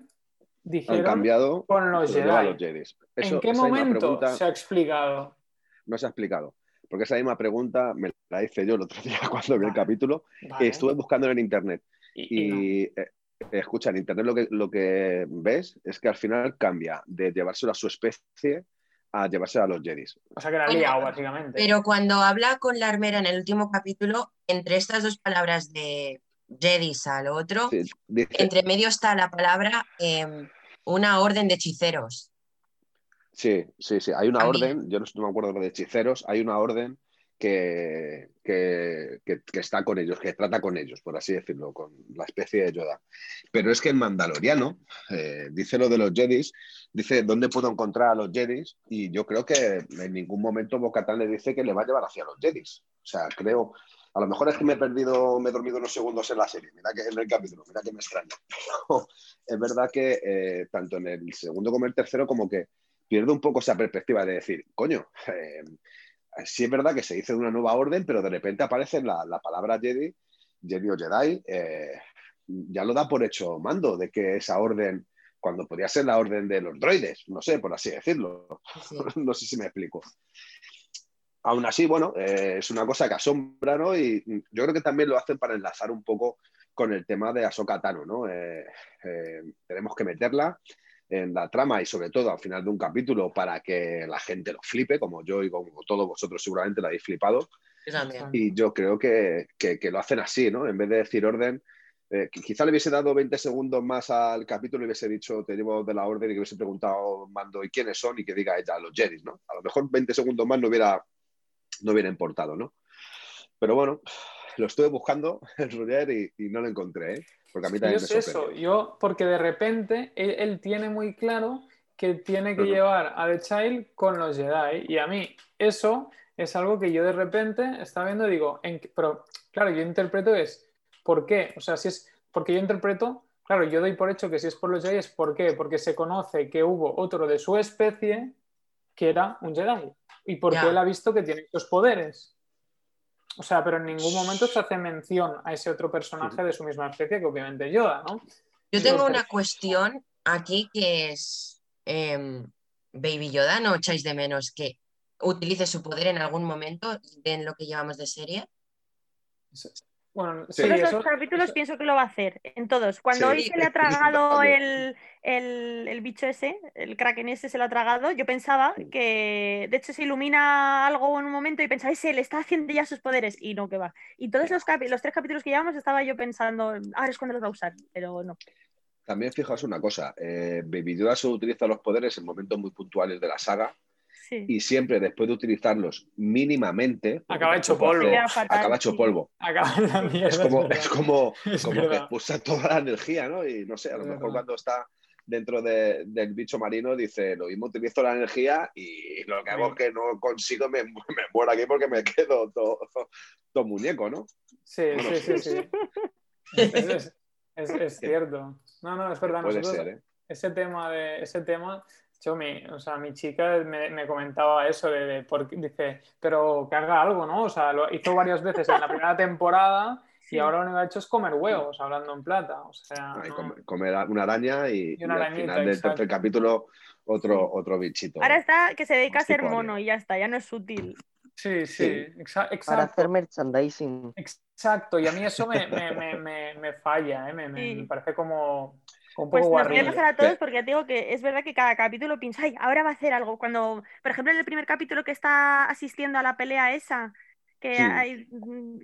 dijeron cambiado con los Jedi. ¿En qué momento se ha explicado? No se ha explicado. Porque esa misma pregunta me la hice yo el otro día [laughs] cuando vi el capítulo. Estuve buscando en internet. Y, eh, escucha, en Internet lo que, lo que ves es que al final cambia de llevárselo a su especie a llevárselo a los Jedis. O sea que era liado, básicamente. Pero cuando habla con la armera en el último capítulo, entre estas dos palabras de Jedis al otro, entre medio está la palabra em, una orden de hechiceros. Sí, sí, sí. Hay una orden, yo no, no, me acuerdo de hechiceros, hay una orden que, está con ellos, que trata con ellos, por así decirlo, con la especie de Yoda. Pero es que el Mandaloriano eh, dice lo de los Jedis, dice dónde puedo encontrar a los Jedis, y yo creo que en ningún momento Bocatán le dice que le va a llevar hacia los Jedis. O sea, creo, a lo mejor es que me he perdido, me he dormido unos segundos en la serie, mira que en el capítulo, mira que me extraña. [laughs] es verdad que eh, tanto en el segundo como en el tercero, como que pierdo un poco esa perspectiva de decir, coño, eh, sí es verdad que se dice de una nueva orden, pero de repente aparece la, la palabra Jedi, Jedi o Jedi, eh, ya lo da por hecho mando de que esa orden, cuando podría ser la orden de los droides, no sé, por así decirlo. [laughs] no sé si me explico. Aún así, bueno, eh, es una cosa que asombra, ¿no? Y yo creo que también lo hacen para enlazar un poco con el tema de Ahsoka Tano, ¿no? Eh, tenemos que meterla en la trama y sobre todo al final de un capítulo para que la gente lo flipe, como yo y como todos vosotros seguramente lo habéis flipado. Y yo creo que, que, lo hacen así, ¿no? En vez de decir orden, eh, quizá le hubiese dado 20 segundos más al capítulo y hubiese dicho te llevo de la orden y que hubiese preguntado Mando y quiénes son y que diga ella los Jedi, ¿no? A lo mejor 20 segundos más no hubiera, no hubiera importado, ¿no? Pero bueno, lo estuve buscando [laughs] en y, y no lo encontré, ¿eh? Porque a mí también yo eso, yo, porque de repente él, tiene muy claro que tiene que llevar a The Child con los Jedi. Y a mí eso es algo que yo de repente estaba viendo y digo, en, pero claro, yo interpreto es, ¿por qué? O sea, si es, porque yo interpreto, claro, yo doy por hecho que si es por los Jedi es ¿por qué? Porque se conoce que hubo otro de su especie que era un Jedi. Y porque él ha visto que tiene estos poderes. O sea, pero en ningún momento se hace mención a ese otro personaje de su misma especie, que obviamente Yoda, ¿no? Yo tengo una cuestión aquí que es, em, Baby Yoda, ¿no echáis de menos que utilice su poder en algún momento en lo que llevamos de serie? Bueno, sí, todos los capítulos pienso que lo va a hacer, en todos. Cuando hoy se le ha [laughs] tragado el, bicho ese, el kraken ese se lo ha tragado, yo pensaba que, de hecho, se ilumina algo en un momento y pensaba, ese le está haciendo ya sus poderes, y no, que va. Y todos los, los tres capítulos que llevamos estaba yo pensando, ahora es cuando los va a usar, pero no. También fijaos una cosa, eh, Baby Yoda solo utiliza los poderes en momentos muy puntuales de la saga, y siempre después de utilizarlos mínimamente, acaba hecho polvo. acaba hecho polvo. [laughs] es como, es como, como que expulsa toda la energía, ¿no? Y no sé, a lo mejor cuando está dentro del bicho marino dice, lo mismo utilizo la energía y lo que hago es que no consigo, me, [laughs] me muero aquí porque me quedo todo, todo muñeco, ¿no? Sí, sí, sí, sí. [laughs] es, es, cierto. No, no, es verdad. Puede ser, ¿eh? Ese tema de ese tema Yo, mi, o sea, mi chica me, me comentaba eso, de, de porque, dice, pero que haga algo, ¿no? O sea, lo hizo varias veces en la [laughs] primera temporada y ahora lo único que ha hecho es comer huevos, hablando en plata. O sea, no. comer una araña y, Y una y al final del exacto. tercer capítulo otro, otro bichito. Ahora está que se dedica a ser mono y ya está, ya no es sutil. Sí, sí, Sí. exa- Para exacto. hacer merchandising. Exacto, y a mí eso me, me, me, me, me falla, ¿eh? me, me- Sí. me parece como, Pues nos voy a pasar a todos porque ya te digo que es verdad que cada capítulo piensa, ay, ahora va a hacer algo. Cuando, por ejemplo, en el primer capítulo que está asistiendo a la pelea esa, que, Sí. hay,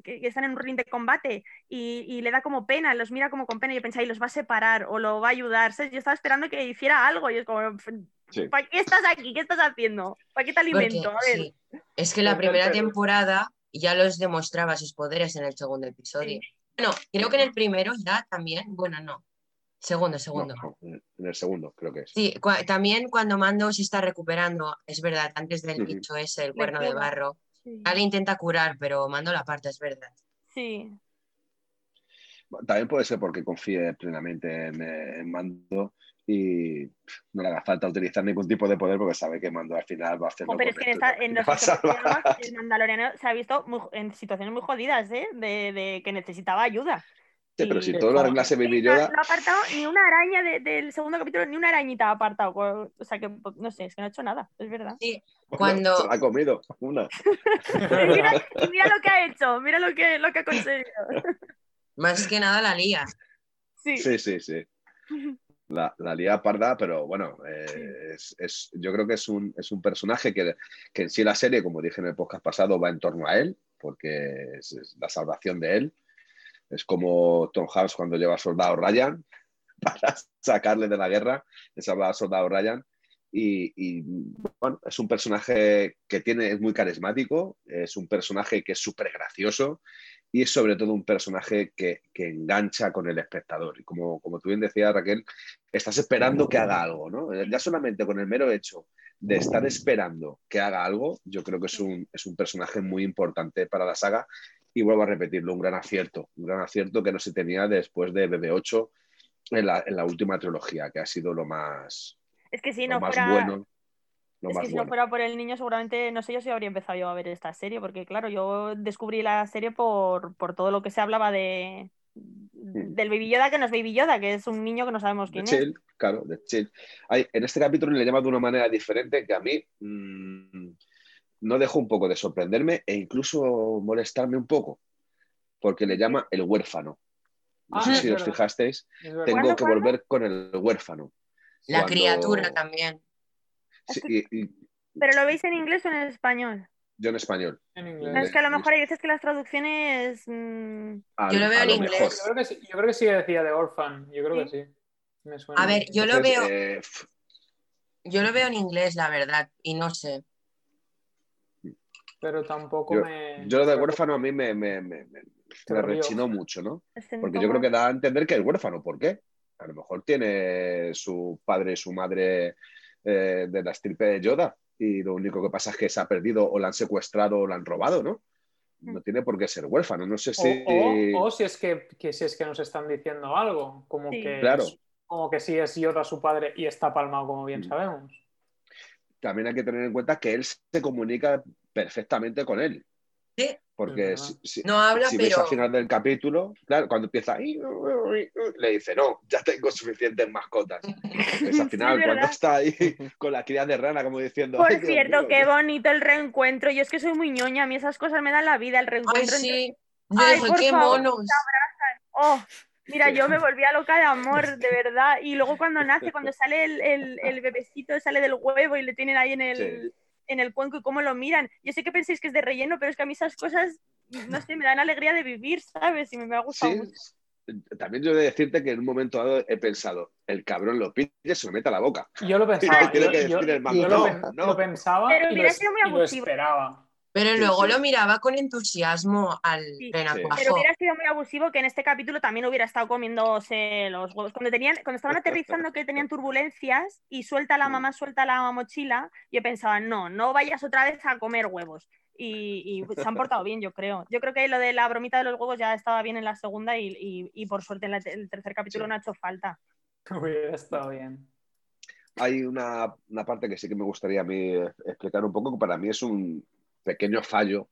que, que están en un ring de combate y, y le da como pena, los mira como con pena y yo pensaba, y los va a separar o lo va a ayudar. ¿sabes? Yo estaba esperando que hiciera algo y es como, Sí. ¿para qué estás aquí? ¿Qué estás haciendo? ¿Para qué te Porque, alimento? A ver. sí, es que la primera temporada ya los demostraba sus poderes en el segundo episodio. Bueno, creo que en el primero ya también, bueno, no. Segundo, segundo. no, en el segundo, creo que es. Sí, también cuando Mando se está recuperando, es verdad, antes del Ujú. bicho ese, el cuerno de barro, Sí. ya le intenta curar, pero Mando la parte, es verdad. Sí. También puede ser porque confíe plenamente en, en Mando y no le haga falta utilizar ningún tipo de poder porque sabe que Mando al final va a hacer lo pero es que en, esta- en los programas el mandaloriano se ha visto muy- en situaciones muy jodidas, ¿eh? De, de que necesitaba ayuda. Sí, pero si todo lo arreglase Baby no, Yoda, no ha apartado ni una araña de- del segundo capítulo, ni una arañita ha apartado. O sea que, pues, no sé, es que no ha hecho nada, es verdad. Sí, bueno, cuando- se la ha comido una. [laughs] Mira, lo que ha hecho, mira lo que, lo que ha conseguido. [laughs] más que nada la lía. Sí, Sí, sí, sí. La, la lía parda, pero bueno, eh, es, es- yo creo que es un, es un personaje que, que en sí la serie, como dije en el podcast pasado, va en torno a él, porque es, es la salvación de él. Es como Tom Hanks cuando lleva a Soldado Ryan [laughs] para sacarle de la guerra, le salva a Soldado Ryan. Y, y, bueno, es un personaje que tiene, es muy carismático, es un personaje que es súper gracioso y es sobre todo un personaje que, que engancha con el espectador. Y como, como tú bien decías, Raquel, estás esperando que haga algo, ¿no? Ya solamente con el mero hecho de estar esperando que haga algo, yo creo que es un, es un personaje muy importante para la saga. Y vuelvo a repetirlo, un gran acierto, un gran acierto que no se tenía después de BB8 en la, en la última trilogía, que ha sido lo más, es que si lo no más fuera. bueno. Lo Es más que si bueno. no fuera por el niño, seguramente, no sé yo si habría empezado yo a ver esta serie, porque claro, yo descubrí la serie por, por todo lo que se hablaba de del Baby Yoda, que no es Baby Yoda, que es un niño que no sabemos de quién es. chill, claro, de chill. Hay, en este capítulo le llama de una manera diferente que a mí mm, no dejó un poco de sorprenderme e incluso molestarme un poco, porque le llama el huérfano. No Ah, sé si os fijasteis, tengo ¿Cuándo, que volver con el huérfano. La Cuando- criatura también. Sí, y- y ¿Pero lo veis en inglés o en español? yo en español. En inglés. Es que a lo mejor hay veces que las traducciones. mm, Yo lo veo en lo inglés. mejor. Yo creo, que sí, yo creo que sí decía de Orphan, yo creo que sí. Me suena. A ver, yo lo veo, eh, yo lo veo en inglés, la verdad, y no sé. Pero tampoco yo, me. yo lo de huérfano a mí me, me, me- me- rechinó mucho, ¿no? Porque yo creo que da a entender que es huérfano. ¿Por qué? A lo mejor tiene su padre y su madre eh, de la estirpe de Yoda y lo único que pasa es que se ha perdido o la han secuestrado o la han robado, ¿no? No tiene por qué ser huérfano. No sé O, si... o- o si es que, que si es que nos están diciendo algo, como Sí. que Claro. como que sí es Yoda su padre y está palmado, como bien Mm. sabemos. También hay que tener en cuenta que él se comunica perfectamente con él. Sí. Porque si, si- No habla, si ves al final del capítulo, claro, cuando empieza ahí, le dice, no, ya tengo suficientes mascotas. Es al [laughs] final, cuando está ahí [laughs] con la cría de rana, como diciendo. Por "Ay, Dios cierto, mío". qué bonito el reencuentro. Yo es que soy muy ñoña, a mí esas cosas me dan la vida, el Ay, reencuentro. entre- sí. Ay, por qué favor, monos. Oh, mira, yo me volvía loca de amor, [laughs] de verdad. Y luego cuando nace, cuando sale el, el, el bebecito, sale del huevo y le tienen ahí en el, Sí. En el cuenco y cómo lo miran. Yo sé que pensáis que es de relleno, pero es que a mí esas cosas, no sé, me dan alegría de vivir, ¿sabes? Y me, me ha gustado Sí, mucho. también yo he de decirte que en un momento dado he pensado, el cabrón lo pide se lo mete a la boca. Yo lo [laughs] pensaba. yo, lo, no, pen- no. lo pensaba Pero y, lo, y lo abusivo. esperaba. Pero luego sí. lo miraba con entusiasmo al Sí. renacuajo. Pero hubiera sido muy abusivo que en este capítulo también hubiera estado comiéndose los huevos. Cuando tenían, cuando estaban aterrizando que tenían turbulencias y suelta la mamá, suelta la mochila, yo pensaba, no, no vayas otra vez a comer huevos. Y, y se han portado bien, yo creo. Yo creo que lo de la bromita de los huevos ya estaba bien en la segunda y, y- y por suerte en la- el tercer capítulo Sí. no ha hecho falta. [laughs] Hubiera estado bien. hay una, una, parte que sí que me gustaría a mí explicar un poco, que para mí es un pequeño fallo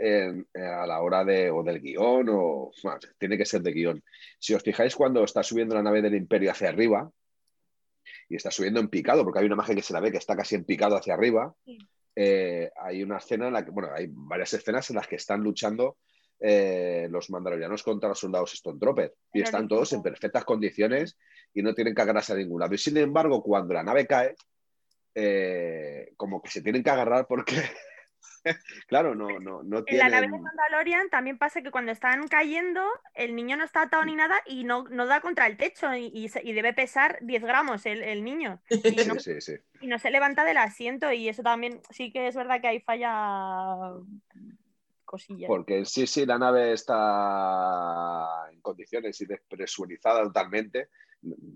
eh, a la hora de, o del guion, o bueno, tiene que ser de guion. Si os fijáis cuando está subiendo la nave del imperio hacia arriba, y está subiendo en picado, porque hay una imagen que se la ve que está casi en picado hacia arriba, eh, hay una escena en la que, bueno, hay varias escenas en las que están luchando eh, los mandalorianos contra los soldados Stone Trooper y están todos en perfectas condiciones y no tienen que agarrarse a ningún lado. Y sin embargo, cuando la nave cae, como que se tienen que agarrar porque [laughs] claro, no, no, no En la nave de Mandalorian también pasa que cuando están cayendo, el niño no está atado ni nada y no, no da contra el techo y, debe pesar 10 gramos el, niño. Y no, [laughs] sí, sí, y no se levanta del asiento y eso también sí que es verdad que ahí falla cosillas. Porque sí, sí, la nave está en condiciones y despresurizada totalmente,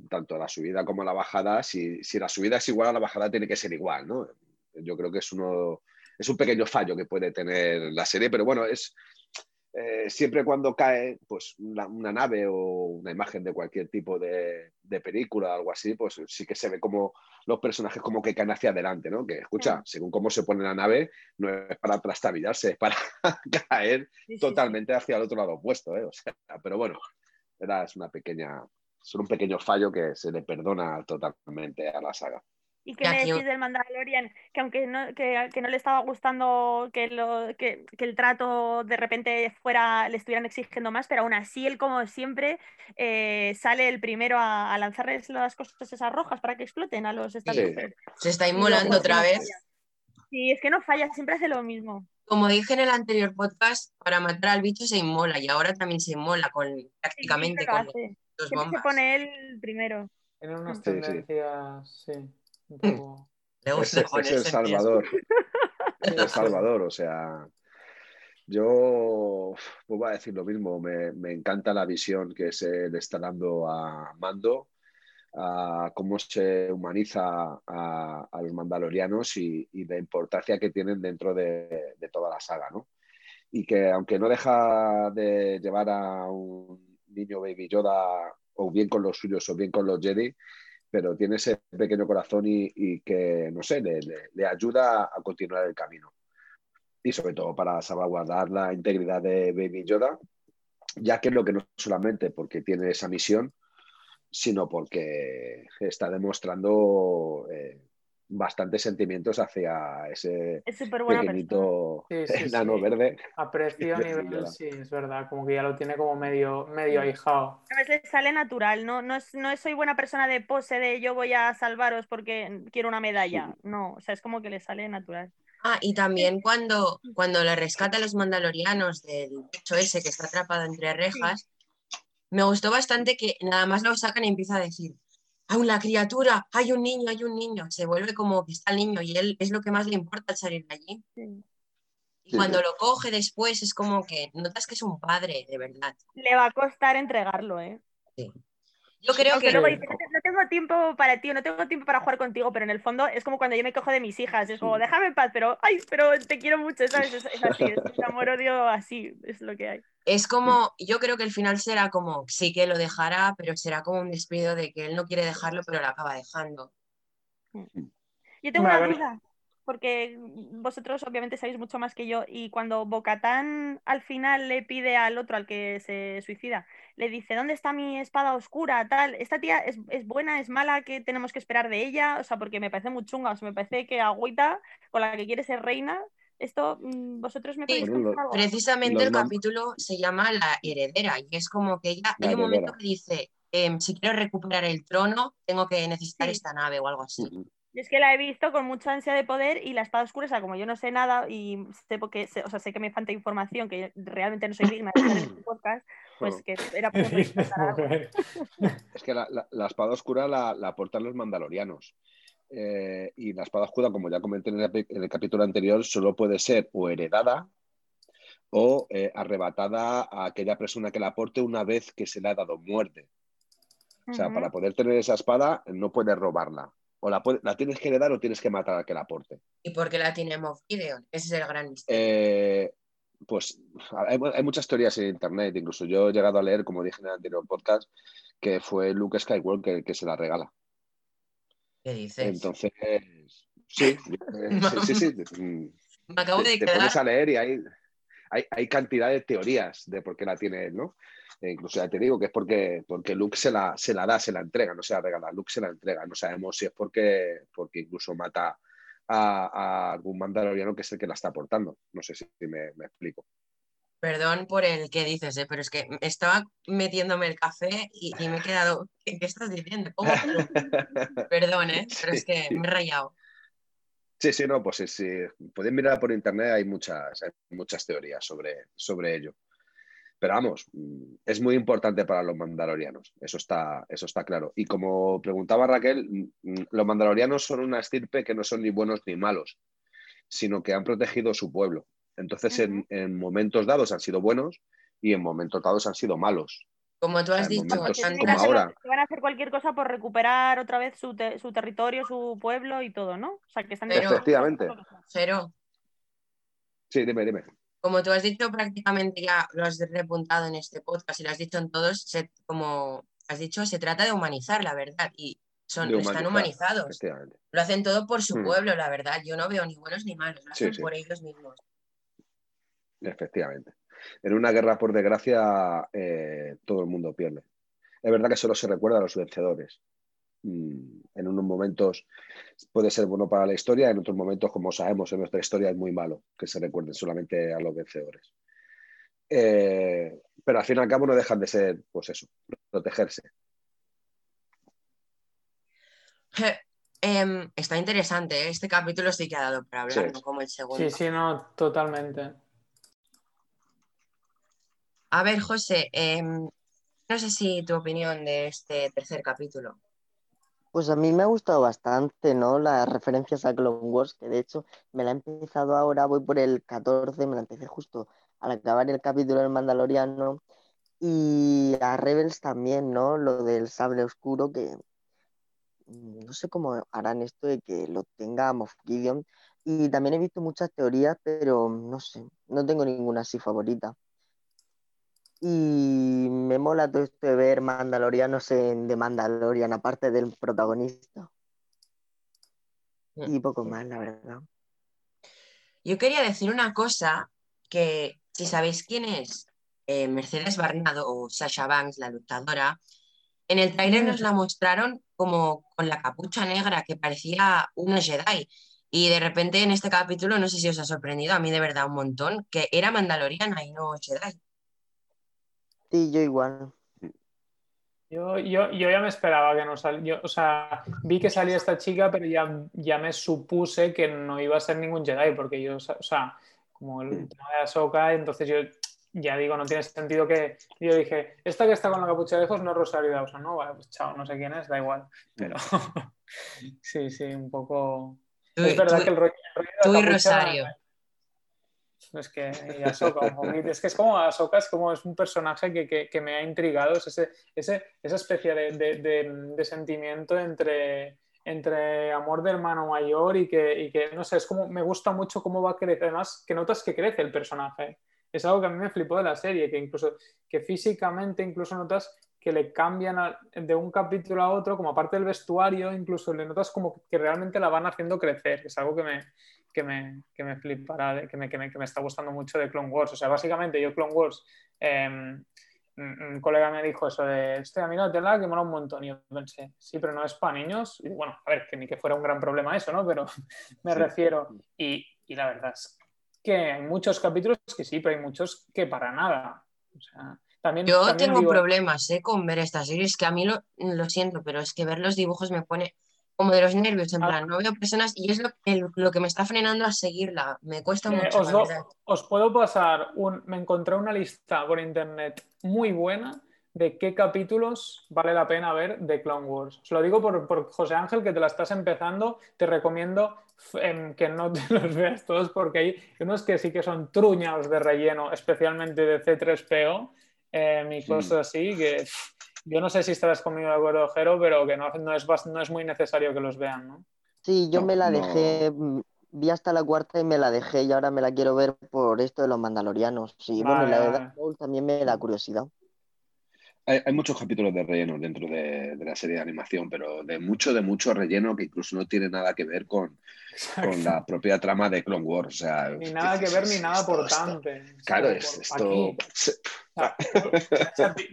tanto la subida como la bajada. Si, si la subida es igual a la bajada, tiene que ser igual, ¿no? Yo creo que es uno es un pequeño fallo que puede tener la serie, pero bueno, es eh, siempre cuando cae pues, una, nave o una imagen de cualquier tipo de, película o algo así, pues sí que se ve como los personajes como que caen hacia adelante, ¿no? Que escucha, según cómo se pone la nave, no es para trastabillarse, es para [laughs] caer totalmente hacia el otro lado opuesto, ¿eh? O sea, pero bueno, era es una pequeña, es un pequeño fallo que se le perdona totalmente a la saga. ¿Y qué me decís del Mandalorian? Que aunque no, que, no le estaba gustando que, lo, que, el trato de repente fuera, le estuvieran exigiendo más, pero aún así él, como siempre, eh, sale el primero a, lanzarles las cosas esas rojas para que exploten a los sí. Se está inmolando otra vez. Sí, es que no falla, siempre hace lo mismo. Como dije en el anterior podcast, para matar al bicho se inmola y ahora también se inmola con prácticamente con los bombas. se pone él primero. En unas tendencias, sí. Es, el Salvador. [laughs] es el Salvador, o sea. Yo pues voy a decir lo mismo, me, encanta la visión que se le está dando a Mando, a cómo se humaniza a, los mandalorianos y, la importancia que tienen dentro de, de, toda la saga, ¿no? Y que aunque no deja de llevar a un niño Baby Yoda o bien con los suyos o bien con los Jedi, pero tiene ese pequeño corazón y, que, no sé, le, ayuda a continuar el camino. Y sobre todo para salvaguardar la integridad de Baby Yoda, ya que lo que no solamente porque tiene esa misión, sino porque está demostrando eh, bastantes sentimientos hacia ese pequeñito [laughs] enano verde. Aprecio a [laughs] nivel, sí, es verdad, como que ya lo tiene como medio, medio ahijado. A veces sale natural, ¿no? No, es, no soy buena persona de pose de yo voy a salvaros porque quiero una medalla. No, o sea, es como que le sale natural. Ah, y también cuando, cuando le rescata a los mandalorianos del hecho ese que está atrapado entre rejas, me gustó bastante que nada más lo sacan y empieza a decir, hay una criatura, hay un niño, hay un niño. Se vuelve como que está el niño y él es lo que más le importa salir de allí. Y cuando lo coge después es como que notas que es un padre, de verdad. Le va a costar entregarlo, ¿eh? Sí. Yo creo que. no tengo tiempo para ti, no tengo tiempo para jugar contigo, pero en el fondo es como cuando yo me cojo de mis hijas, es como, déjame en paz, pero, ay, pero te quiero mucho, ¿sabes? Es, así, es un amor-odio así, es lo que hay. Es como, yo creo que el final será como, sí que lo dejará, pero será como un despido de que él no quiere dejarlo, pero lo acaba dejando. Yo tengo una duda porque vosotros obviamente sabéis mucho más que yo, y cuando Bocatán al final le pide al otro, al que se suicida, le dice, ¿dónde está mi espada oscura? Tal, ¿esta tía es, buena, es mala? ¿Qué tenemos que esperar de ella? O sea, porque me parece muy chunga, o sea, me parece que agüita con la que quiere ser reina. Esto, mm, vosotros me podéis algo? Precisamente el capítulo se llama La heredera, y es como que ella, hay un momento que dice, em, si quiero recuperar el trono, tengo que necesitar esta nave o algo así. Es que la he visto con mucha ansia de poder y la espada oscura, o sea, como yo no sé nada y sé porque, o sea, sé que me falta información, que realmente no soy digna de estar en este podcast, pues que [laughs] era por [laughs] [laughs] Es que la, espada oscura la, la aportan los mandalorianos. Eh, y la espada oscura, como ya comenté en el, capítulo anterior, solo puede ser o heredada o eh, arrebatada a aquella persona que la aporte una vez que se le ha dado muerte. O sea, para poder tener esa espada no puedes robarla o la, tienes que heredar o tienes que matar al que la aporte. ¿Y por qué la tiene Moff Gideon? Ese es el gran misterio. Eh, pues hay, muchas teorías en internet, incluso yo he llegado a leer, como dije en el anterior podcast, que fue Luke Skywalker el que se la regala. ¿Qué dices? Entonces, sí, eh, sí, sí, sí. [laughs] Me acabo te, de te quedar. pones a leer y hay, hay, hay cantidad de teorías de por qué la tiene él, ¿no? E incluso ya te digo que es porque, porque Luke se la, se la da, se la entrega, no se la regala, Luke se la entrega. No sabemos si es porque, porque incluso mata a, a algún mandaloriano que es el que la está aportando. No sé si me, me explico. Perdón por el que dices, ¿eh? pero es que estaba metiéndome el café y, y me he quedado. ¿Qué, qué estás diciendo? [laughs] ¿Cómo no? Perdón, ¿eh? pero es que me he rayado. Sí, sí, no, pues sí, sí. Pueden mirar por internet, hay muchas, hay muchas teorías sobre, sobre ello. Pero vamos, mm, es muy importante para los mandalorianos, eso está, eso está claro. Y como preguntaba Raquel, mm, mm, los mandalorianos son una estirpe que no son ni buenos ni malos, sino que han protegido su pueblo. Entonces, en, en momentos dados han sido buenos y en momentos dados han sido malos. Como tú has En dicho momentos Que antes, como van a hacer- ahora. que van a hacer cualquier cosa por recuperar otra vez su, te- su territorio, su pueblo y todo, ¿no? O sea, que están Pero- Efectivamente. Cero, Sí, dime, dime. Como tú has dicho prácticamente ya lo has repuntado en este podcast y lo has dicho en todos, se- como has dicho, se trata de humanizar, la verdad, y son, están humanizados. Lo hacen todo por su Mm. pueblo, la verdad. Yo no veo ni buenos ni malos, lo Sí, hacen sí. por ellos mismos. Efectivamente. En una guerra, por desgracia, eh, todo el mundo pierde. Es verdad que solo se recuerda a los vencedores. Mm, En unos momentos puede ser bueno para la historia, en otros momentos, como sabemos, en nuestra historia es muy malo que se recuerden solamente a los vencedores. Eh, pero al fin y al cabo no dejan de ser, pues eso, protegerse. Em, está interesante, ¿eh? este capítulo sí que ha dado para hablar, Sí. no como el segundo. Sí, sí, no, totalmente. A ver, José, em, no sé si tu opinión de este tercer capítulo. Pues a mí me ha gustado bastante, ¿no? Las referencias a Clone Wars, que de hecho me la he empezado ahora, voy por el 14, me la empecé justo al acabar el capítulo del Mandaloriano. Y a Rebels también, ¿no? Lo del sable oscuro, que no sé cómo harán esto de que lo tenga Moff. Y también he visto muchas teorías, pero no sé, no tengo ninguna así favorita. Y me mola todo esto de ver mandalorianos en The Mandalorian, aparte del protagonista. Y poco más, la verdad. Yo quería decir una cosa, que si sabéis quién es eh, Mercedes Barnado o Sasha Banks, la luchadora, en el tráiler nos la mostraron como con la capucha negra, que parecía una Jedi. Y de repente en este capítulo, no sé si os ha sorprendido, a mí de verdad un montón, que era mandaloriana y no Jedi. Sí, yo igual. Yo, yo, yo ya me esperaba que no saliera. O sea, vi que salía esta chica, pero ya, ya me supuse que no iba a ser ningún Jedi, porque yo, o sea, como el tema de Ahsoka, entonces yo ya digo, no tiene sentido que. Yo dije, esta que está con la capucha de ojos no es Rosario Dawson, ¿no? Vale, pues chao, no sé quién es, da igual. Pero [laughs] sí, sí, un poco. Tú- es verdad tú- que el rollo, el rollo de la tú y capucha- Rosario. Es que Ahsoka. Es que es como Ahsoka, es como es un personaje que, que- que me ha intrigado, es ese, ese- esa especie de, de- de- de sentimiento entre, entre amor de hermano mayor y que, y que, no sé, es como, me gusta mucho cómo va a crecer, además que notas que crece el personaje. Es algo que a mí me flipó de la serie, que incluso, que físicamente incluso notas que le cambian a- de un capítulo a otro, como aparte del vestuario, incluso le notas como que realmente la van haciendo crecer, que es algo que me, que me, que me flipará, que me, que, me, que me está gustando mucho de Clone Wars. O sea, básicamente yo Clone Wars, eh, un colega me dijo eso de, hostia, mira, tela que mola un montón. Y yo pensé, sí, pero no es para niños. Y bueno, a ver, que ni que fuera un gran problema eso, ¿no? Pero [laughs] me Sí. refiero. Y, y la verdad es que hay muchos capítulos que sí, pero hay muchos que para nada. O sea, también, Yo también tengo digo- problemas eh, con ver esta serie, es que a mí lo, lo siento, pero es que ver los dibujos me pone como de los nervios, en Ah. plan, no veo personas y es lo, el- lo que me está frenando a seguirla, me cuesta Eh, mucho, os, do- os puedo pasar un. Me encontré una lista por internet muy buena de qué capítulos vale la pena ver de Clone Wars. Os lo digo por, por José Ángel, que te la estás empezando. Te recomiendo em, que no te [laughs] los veas todos porque hay unos que sí que son truñados de relleno, especialmente de C3PO em, y Sí. cosas así que. pff, Yo no sé si estarás conmigo de acuerdo, Jero, pero que no, no, es, no es muy necesario que los vean, ¿no? Sí, yo No, me la dejé, mm, vi hasta la cuarta y me la dejé y ahora me la quiero ver por esto de los mandalorianos. Sí, bueno, y Vale, la vale. verdad, Paul también me da curiosidad. Hay, hay muchos capítulos de relleno dentro de, de la serie de animación, pero de mucho, de mucho relleno que incluso no tiene nada que ver con, con la propia trama de Clone Wars. O sea, Ni nada que ver ni "Esto- nada importante. Claro, es, esto.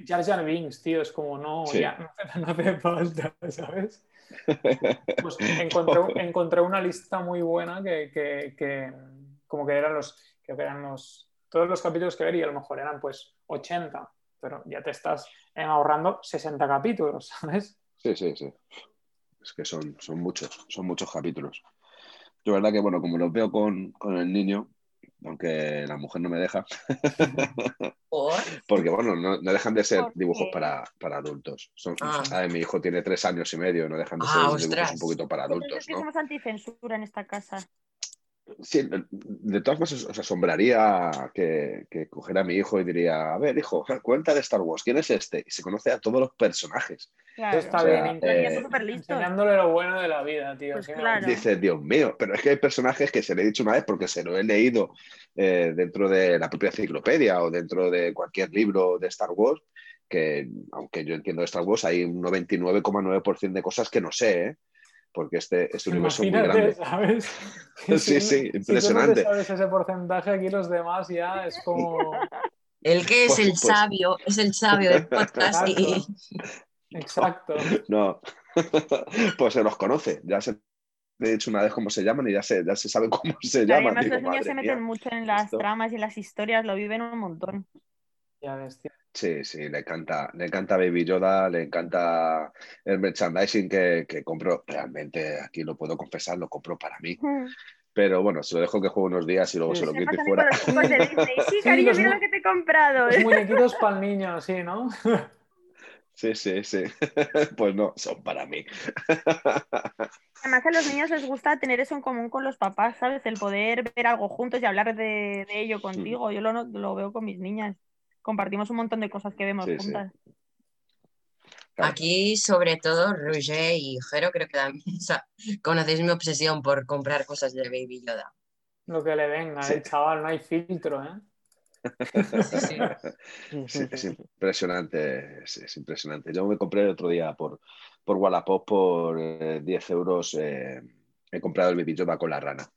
Jar Jar- Binks, tío, es como, no, Sí. ya, no, hace- no hace falta, ¿sabes? [laughs] Pues encontré, encontré una lista muy buena que, que- que como que eran los, creo que eran los, todos los capítulos que ver y a lo mejor eran pues 80, pero ya te estás eh, ahorrando 60 capítulos, [laughs] ¿sabes? Sí, sí, sí. Es que son, son muchos, son muchos capítulos. Yo, verdad que, bueno, como los veo con, con el niño, aunque la mujer no me deja, [laughs] ¿Por? porque, bueno, no, no dejan de ser ¿Por dibujos para, para adultos. Son, Ah. ¿sabes? Mi hijo tiene tres años y medio, no dejan de Ah, ser dibujos un poquito para adultos, creo que ¿no? somos anticensura en esta casa. Sí, de todas maneras os asombraría que, que cogiera a mi hijo y diría, a ver, hijo, [laughs] cuenta de Star Wars, ¿quién es este? Y se conoce a todos los personajes. Claro. Eso está O sea, bien, eh, enseñándole lo bueno de la vida, tío. Pues claro. Dice, Dios mío, pero es que hay personajes que se le he dicho una vez porque se lo he leído eh, dentro de la propia enciclopedia o dentro de cualquier libro de Star Wars, que aunque yo entiendo de Star Wars, hay un 99,9% de cosas que no sé, ¿eh? Porque este, este universo es muy grande. ¿sabes? [laughs] Sí, sí, Si tú no te impresionante. sabes ese porcentaje, aquí los demás ya es como... [laughs] El que es Pues- el pues- sabio, es el sabio del podcast y Exacto. [laughs] No, pues se los conoce, ya se le he dicho una vez cómo se llaman y ya se, ya se sabe cómo se llaman. además Digo, los niños se meten mía. mucho en las esto- tramas y en las historias, lo viven un montón. Ya ves, tío. Sí, sí, le encanta, le encanta Baby Yoda, le encanta el merchandising que, que compro. Realmente, aquí lo puedo confesar, lo compro para mí. Pero bueno, se lo dejo que juegue unos días y luego Sí, se lo quito y fuera. los chicos de [laughs] Disney. Sí, Sí, cariño, los mira lo que te he comprado. Los muñequitos [laughs] para el niño, sí, ¿no? Sí, sí, sí. [laughs] Pues no, son para mí. Además, a los niños les gusta tener eso en común con los papás, ¿sabes? El poder ver algo juntos y hablar de, de ello contigo. Yo lo, lo veo con mis niñas. Compartimos un montón de cosas que vemos Sí, sí. juntas. Claro. aquí sobre todo Roger y Jero creo que también [laughs] o sea, conocéis mi obsesión por comprar cosas de Baby Yoda. Lo que le venga, Sí. eh, chaval, no hay filtro, ¿eh? Sí, sí. [laughs] Sí, es [laughs] impresionante, es, es impresionante. Yo me compré el otro día por, por Wallapop por eh, 10 euros. eh, he comprado el Baby Yoda con la rana.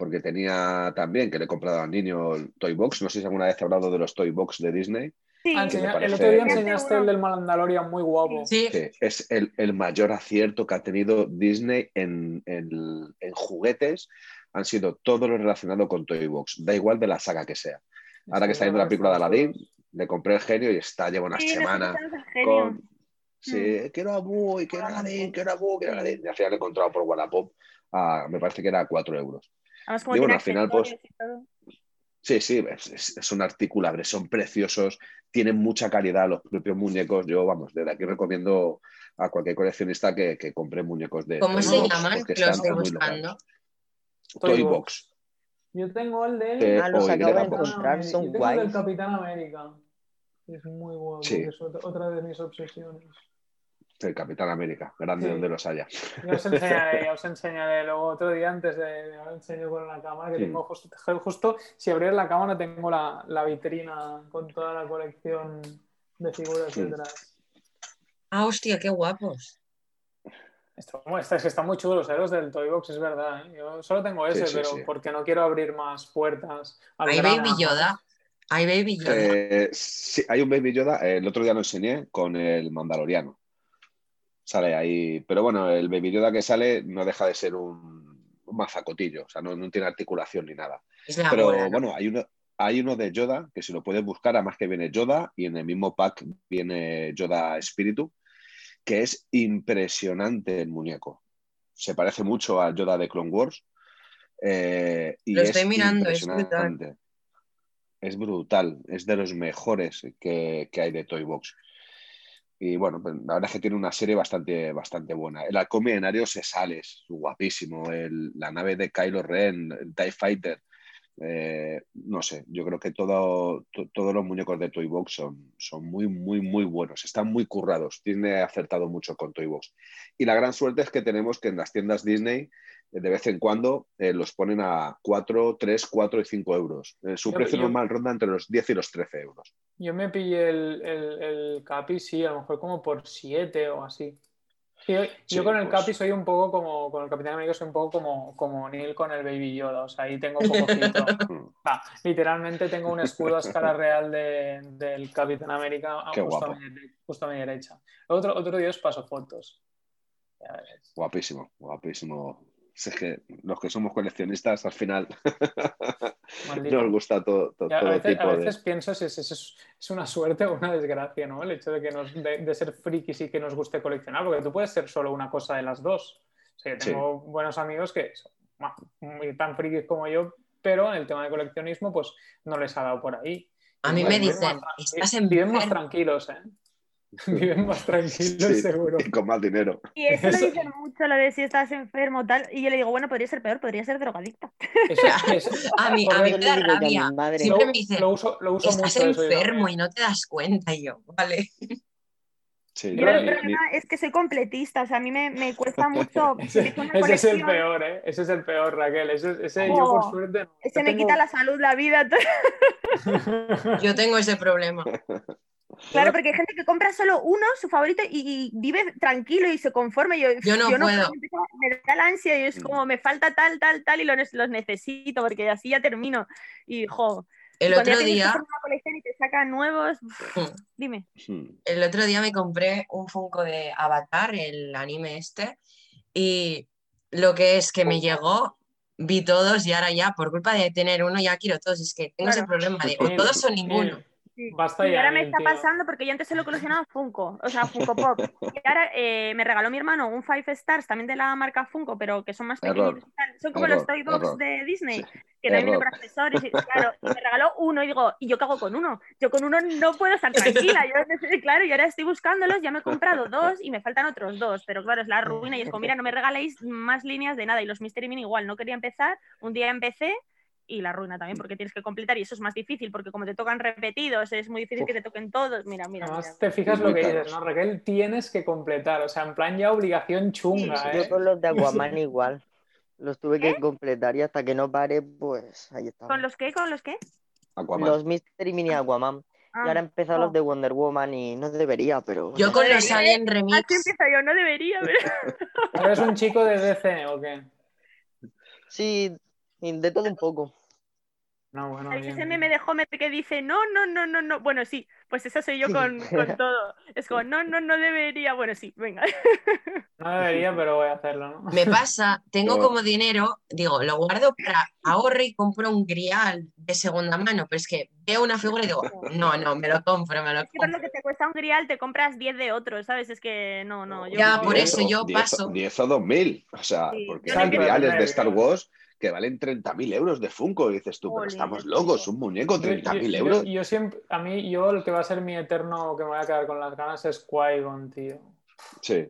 Porque tenía también, que le he comprado al niño el Toy Box. No sé si alguna vez he hablado de los Toy Box de Disney. Sí, enseña- parece- El otro día enseñaste el del Mandalorian muy guapo. Sí, es el, el mayor acierto que ha tenido Disney en, en- en juguetes. Han sido todo lo relacionado con Toy Box. Da igual de la saga que sea. Ahora que está viendo la película de Aladdin, le compré el genio y está, lleva unas sí, semanas con... Sí, quiero a Boo, y quiero a Aladdin, quiero a Boo, quiero a Aladdin. Y al final lo he encontrado por Wallapop, a- me parece que era a 4 euros. Además, como y bueno, al final, pues. Sí, sí, es, es, es un articulable, son preciosos, tienen mucha calidad los propios muñecos. Yo, vamos, desde aquí recomiendo a cualquier coleccionista que, que compre muñecos de ¿Cómo Toy se Box, llaman? Que lo están estoy muy buscando. Toy Box. Yo tengo el de... Ah, los acabo de encontrar, son Yo tengo el del guays. Capitán América. Es muy guapo, Sí. es otra de mis obsesiones. El Capitán América, grande Sí. donde los haya. Ya os enseñaré, ya [laughs] os enseñaré luego otro día antes de, haber enseñado con la cámara que Sí. tengo justo, justo si abrieras la cámara tengo la, la vitrina con toda la colección de figuras Sí. detrás. Ah, hostia, qué guapos. Esto, bueno, es que están muy chulos ¿eh? los del Toy Box, es verdad. ¿eh? Yo solo tengo ese, sí, pero sí. porque no quiero abrir más puertas. Hay. Baby Yoda. Hay Baby Yoda. Eh, sí, hay un Baby Yoda, el otro día lo enseñé con el Mandaloriano. Sale ahí, pero bueno, el Baby Yoda que sale no deja de ser un, un mazacotillo, o sea, no, no tiene articulación ni nada. es Pero ¿no? bueno, hay uno, hay uno de Yoda que si lo puedes buscar, además que viene Yoda y en el mismo pack viene Yoda Espíritu, que es impresionante el muñeco. Se parece mucho al Yoda de Clone Wars. eh, y Lo es estoy mirando, es impresionante. Es brutal, es de los mejores que, que hay de Toy Box. Y bueno, pues, la verdad es que tiene una serie bastante, bastante buena. El halcón milenario se sale, es guapísimo. El- la nave de Kylo Ren, el TIE Fighter. eh, no sé, yo creo que todo, to- todos los muñecos de Toy Box son, son muy, muy, muy buenos. Están muy currados. Tiene acertado mucho con Toy Box. Y la gran suerte es que tenemos que en las tiendas Disney de vez en cuando eh, los ponen a 4, 3, 4 y 5 euros. Eh, su Yo- precio yo- normal ronda entre los 10 y los 13 euros. Yo me pillé el, el, el Capi, sí, a lo mejor como por 7 o así. Sí, yo, con el pues- Capi soy un poco como, con el Capitán América soy un poco como, como Neil con el Baby Yoda, o sea, ahí tengo. Mm. Ah, [laughs] literalmente tengo un escudo a escala real de- del Capitán América Qué justo. A mi, dere- justo a mi derecha. Otro, otro día os paso fotos. Guapísimo, guapísimo. Si Es que los que somos coleccionistas al final [laughs] nos gusta todo, todo, Ya, a todo veces, tipo a de... veces pienso si es, es- es una suerte o una desgracia, ¿no? El hecho de, que nos, de, de ser frikis y que nos guste coleccionar, porque tú puedes ser solo una cosa de las dos. O sea, yo Sí. tengo buenos amigos que son muy tan frikis como yo, pero en el tema de coleccionismo, pues no les ha dado por ahí. A mí me dicen, estás Viven más tranquilos, ¿eh? [laughs] Viven más tranquilos, Sí, seguro. y con más dinero. Y eso lo dicen mucho, lo de si estás enfermo tal. Y yo le digo, bueno, podría ser peor, podría ser drogadicta. Eso [laughs] A mí, a mí me da rabia. madre. Siempre lo, me dicen, lo uso, lo uso Estás mucho enfermo y no te das cuenta. Y yo, vale. Sí, Yo el ni- problema es que soy completista, o sea, a mí me, me cuesta [laughs] mucho. Ese, ese es el peor, ¿eh? Ese es el peor, Raquel. Ese, ese yo, por Jo, suerte, no. Se Yo me tengo- quita la salud, la vida. Yo tengo ese problema. Claro, porque hay gente que compra solo uno, su favorito, y, y vive tranquilo y se conforma. y Yo, Yo no puedo. me da la ansia y Mm. es como me falta tal, tal, tal, y lo ne- los necesito, porque así ya termino. Y, jo, El otro día, una colección y te sacan nuevos, Mm. dime. El otro día me compré un Funko de Avatar, el anime este, y lo que es que me llegó, vi todos y ahora ya, por culpa de tener uno, ya quiero todos. Es que tengo ese Claro. problema de o Mil, todos o ninguno. Basta y ya, ahora me está tío. pasando porque yo antes solo coleccionaba Funko, o sea, Funko Pop. Y ahora eh, me regaló mi hermano un Five Stars también de la marca Funko, pero que son más Error. pequeñitos y tal. Son como los Toy Box error. de Disney, Sí. que también por accesorios. Y, claro, y me regaló uno y digo, ¿y yo qué hago con uno? Yo con uno no puedo estar tranquila. Yo, claro, y ahora estoy buscándolos, ya me he comprado dos y me faltan otros dos, pero claro, es la ruina y es como, mira, no me regaléis más líneas de nada. Y los Mystery Mini igual, no quería empezar, un día empecé y la ruina también porque tienes que completar y eso es más difícil porque como te tocan repetidos es muy difícil que te toquen todos. Mira, mira, mira. Además, te fijas lo que caros. dices, ¿no? Raquel, tienes que completar. O sea, en plan ya obligación chunga, Yo ¿eh? con los de [laughs] Aquaman igual. Los tuve que completar y hasta que no pare, pues ahí está. ¿Con los qué? ¿Con los qué? Aquaman. Los Mystery Mini Aquaman. Ah, Y ahora he empezado oh. los de Wonder Woman y no debería, pero. Yo con los Debería, Alien Remix, empieza yo, no debería, pero... ¿Eres un chico de DC o qué? Sí, y de todo un poco. No, bueno, ¿Sabéis bien, ese bien. meme de Homer que dice, no, no, no, no, no? Bueno, sí, pues eso soy yo con, con [laughs] todo. Es como, no, no, no debería. Bueno, sí, venga. [laughs] No debería, pero voy a hacerlo, ¿no? me pasa, tengo Pero- como dinero, digo, lo guardo para ahorro y compro un grial de segunda mano, pero es que veo una figura y digo, no, no, me lo compro, me lo Es que por lo compro. que te cuesta un grial te compras 10 de otros, ¿sabes? Es que no, no. Yo Ya, no- por Diez eso o- yo diez o- paso. 10 o 2000. O sea, Sí, porque no tener, de Star. Wars que valen 30.000 euros de Funko. Y dices tú, pero estamos es locos, un muñeco, Yo- yo- 30.000 yo- euros. Yo, siempre, a mí, yo el que va a ser mi eterno, que me voy a quedar con las ganas es Qui-Gon, tío. Sí,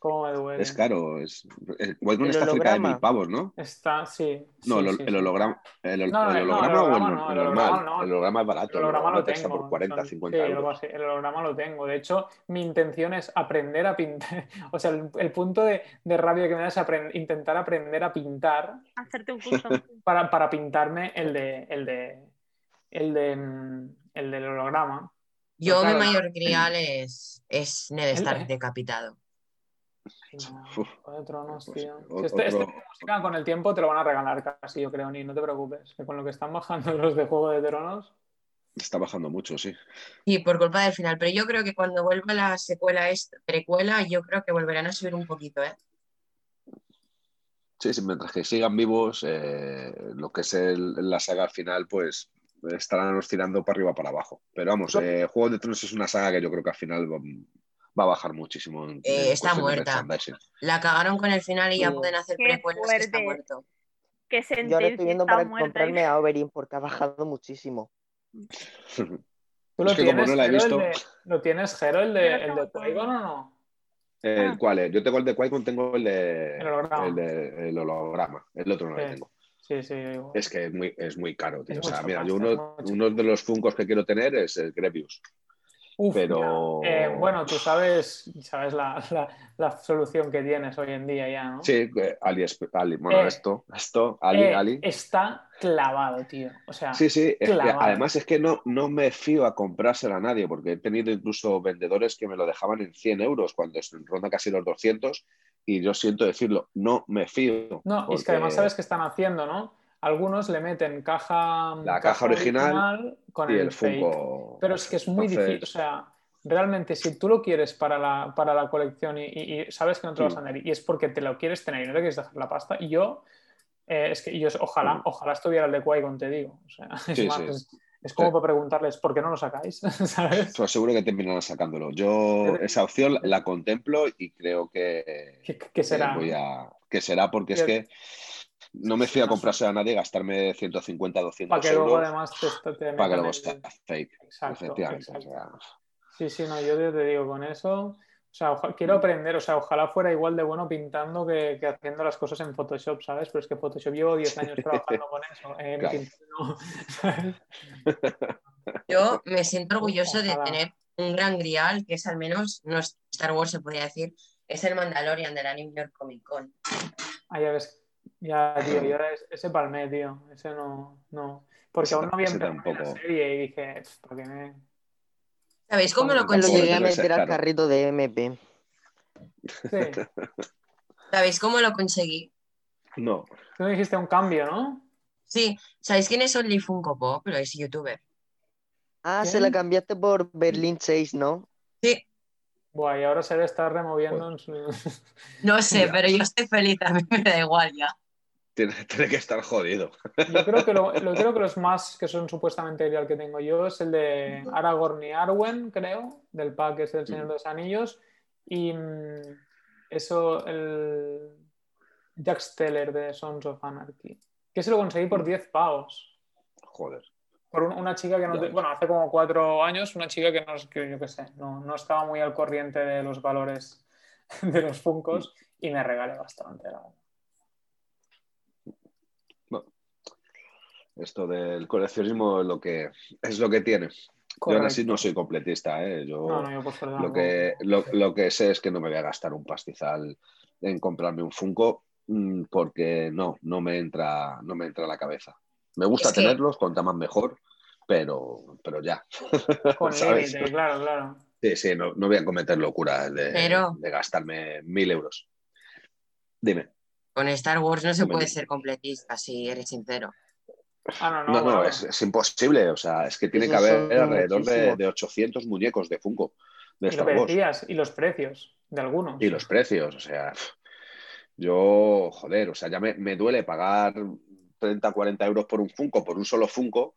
Cómo me duele. es caro. Es... El Qui-Gon ¿El está cerca de mil pavos, ¿no? Está, sí. No, sí, el, sí, el sí. holograma, el, hol- No, no, el no, holograma el o el, no, normal. no. El holograma es barato. El holograma lo tengo. por 40, son- 50 sí, euros. el holograma lo tengo. De hecho, mi intención es aprender a pintar. [laughs] O sea, el, el punto de, de rabia que me da es apren- intentar aprender a pintar Hacerte un curso. [laughs] para, para pintarme el de el de el de mm, el del holograma. Yo mi mayor grial es, es Ned Stark El- decapitado. Ay, no, de Tronos, Pues, tío. Si este, este música con el tiempo te lo van a regalar casi, yo creo, ni no te preocupes. Que con lo que están bajando [laughs] los de Juego de Tronos. Está bajando mucho, sí. Y por culpa del final, pero yo creo que cuando vuelva la secuela esta, precuela, yo creo que volverán a subir un poquito, ¿eh? Sí, sí, mientras que sigan vivos, eh, lo que es el- la saga al final, pues estarán oscilando para arriba para abajo. Pero vamos, eh, Juego de Tronos es una saga que yo creo que al final va, a bajar muchísimo. En, Eh, en está muerta. La cagaron con el final y ya Sí. pueden hacer precuelas que está muerto. Que Yo ahora estoy viendo está para muerta. comprarme a Oberyn porque ha bajado muchísimo. [laughs] ¿Tú lo Es que como tienes, no la he visto- de- ¿Lo tienes, Jero, el de, el de. Qui-Gon o no? ¿El Ah. cuál? es? Yo tengo el de Qui-Gon, tengo el de El holograma. el, de- el holograma. El otro no lo tengo. Sí, sí, igual. Es que es muy, es muy caro, tío. Es o sea, mira, pasta, yo uno, uno de los Funkos que quiero tener es el Grevius. Uf, pero... Eh, bueno, tú sabes, sabes la, la- la solución que tienes hoy en día ya, ¿no? Sí, que Ali, Ali- bueno, Eh, esto, esto, Ali, Eh, Ali. Está clavado, tío. O sea, Sí, sí, es que además es que no, no me fío a comprársela a nadie, porque he tenido incluso vendedores que me lo dejaban en 100 euros cuando es- ronda casi los 200, y yo siento decirlo, no me fío. No, y es que además sabes qué están haciendo, ¿no? Algunos le meten caja, La caja original con y el, el fake. Funko. Pero es que es muy Entonces, difícil. O sea, realmente, si tú lo quieres para la, para la colección y, y- y sabes que no te lo vas a tener y es porque te lo quieres tener y no te quieres dejar la pasta, y yo, eh, es que yo, ojalá, Mm. ojalá estuviera el de Qui-Gon, te digo. O sea, [laughs] es Sí, más, sí. es, es como Sí. para preguntarles, ¿por qué no lo sacáis? [laughs] ¿Sabes? Pues seguro que terminarán sacándolo. Yo esa opción la, la contemplo y creo que, ¿Qué, qué será? voy a, que será porque es que no me fío a comprarse a nadie, gastarme 150, 200 Para que luego euros además te, te para que luego el- sea fake. Exacto, efectivamente. exacto. o sea, Sí, sí, no, yo te, digo con eso. O sea, oja- quiero aprender, o sea, ojalá fuera igual de bueno pintando que, que haciendo las cosas en Photoshop, ¿sabes? Pero es que Photoshop llevo 10 años [laughs] trabajando con eso. eh, Claro. pintando, ¿sabes? [laughs] Yo me siento orgulloso de tener un gran grial, que es al menos, no es Star Wars se podría decir, es el Mandalorian de la New York Comic Con. Ah, ya ves, ya, tío, yo es- ese palmé, tío, ese no, no. Porque Ese aún no había empezado ni la tampoco. serie y dije, "Pff, ¿para qué me...? ¿Sabéis cómo lo Me lo Tampoco llegué a conseguí? meter al carrito de MP. Sí, ¿Sabéis cómo lo conseguí? no, tú me dijiste un cambio, ¿no? Sí, ¿sabéis quién es Only Funko Pop? Lo es youtuber. Ah, se la cambiaste por Berlín 6, ¿no? Sí, Buah, y ahora se debe estar removiendo en su... [laughs] no sé, pero yo estoy feliz, a mí me da igual ya. tiene, tiene que estar jodido. Yo creo que, lo, [laughs] lo- creo que los más que son supuestamente el que tengo yo es el de Aragorn y Arwen, creo, del pack es el Señor de los Anillos. Y mm, eso, el Jack Steller de Sons of Anarchy. Que se lo conseguí por 10 pavos. Joder. Por un- una chica que no. Te- bueno, hace como cuatro años, una chica que no, que yo qué sé, no, no estaba muy al corriente de los valores [laughs] de los Funcos y me regalé bastante, la. Esto del coleccionismo es lo que, es lo que tiene. Yo aún así Correcto. no soy completista, ¿eh? Yo No, no, yo por suerte lo, que, lo, lo que sé es que no me voy a gastar un pastizal en comprarme un Funko mm, porque no, no me entra, no me entra a la cabeza. Me gusta Es que- tenerlos, cuanta más mejor, pero, pero ya. [laughs] Con ¿sabes? límite, claro, claro. Sí, sí, no, no voy a cometer locuras de, Pero- de gastarme mil euros. Dime. Con Star Wars no se Dime, puede ser completista, si eres sincero. Ah, no, no, No, no, bueno. es, es imposible. O sea, es que tiene que haber alrededor de, de 800 muñecos de Funko de Y lo Star que Wars. decías, y los precios de algunos. Y los precios, o sea, yo, joder, o sea, ya me, me duele pagar 30, 40 euros por un Funko, por un solo Funko,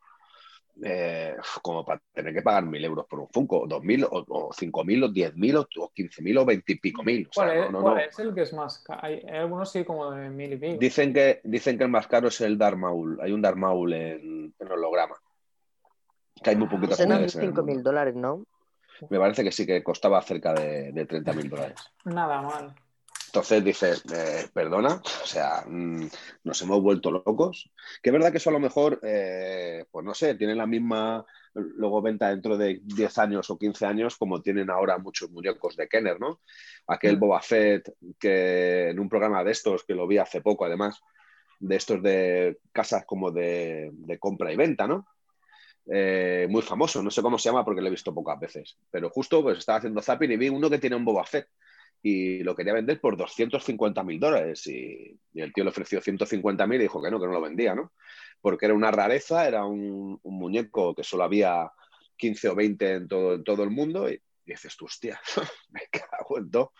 eh, como para tener que pagar mil euros por un Funko, dos mil, o, o cinco mil, o diez mil, o quince mil, o veinte y pico mil. O sea, ¿Cuál, es, no, no, cuál no. es el que es más caro? Hay, hay algunos sí como de mil y pico. Dicen que, dicen que el más caro es el Darth Maul. Hay un Darth Maul en, en holograma. Que hay muy poquitos Ese no es unidades en el 5 mil dólares, ¿no? Me parece que sí que costaba cerca de, de 30 mil dólares. Nada mal. Entonces dices, eh, perdona, o sea, mm, nos hemos vuelto locos. Que es verdad que eso a lo mejor, eh, pues no sé, tienen la misma luego venta dentro de 10 años o 15 años como tienen ahora muchos muñecos de Kenner, ¿no? Aquel Mm. Boba Fett que en un programa de estos, que lo vi hace poco además, de estos de casas como de, de compra y venta, ¿no? Eh, muy famoso, no sé cómo se llama porque lo he visto pocas veces, pero justo pues estaba haciendo zapping y vi uno que tiene un Boba Fett y lo quería vender por 250 mil dólares y, el tío le ofreció 150 mil y dijo que no, que no lo vendía, ¿no? Porque era una rareza, era un, un muñeco que solo había 15 o 20 en todo, en todo el mundo y, y dices tú, hostia, [laughs] me cago en todo.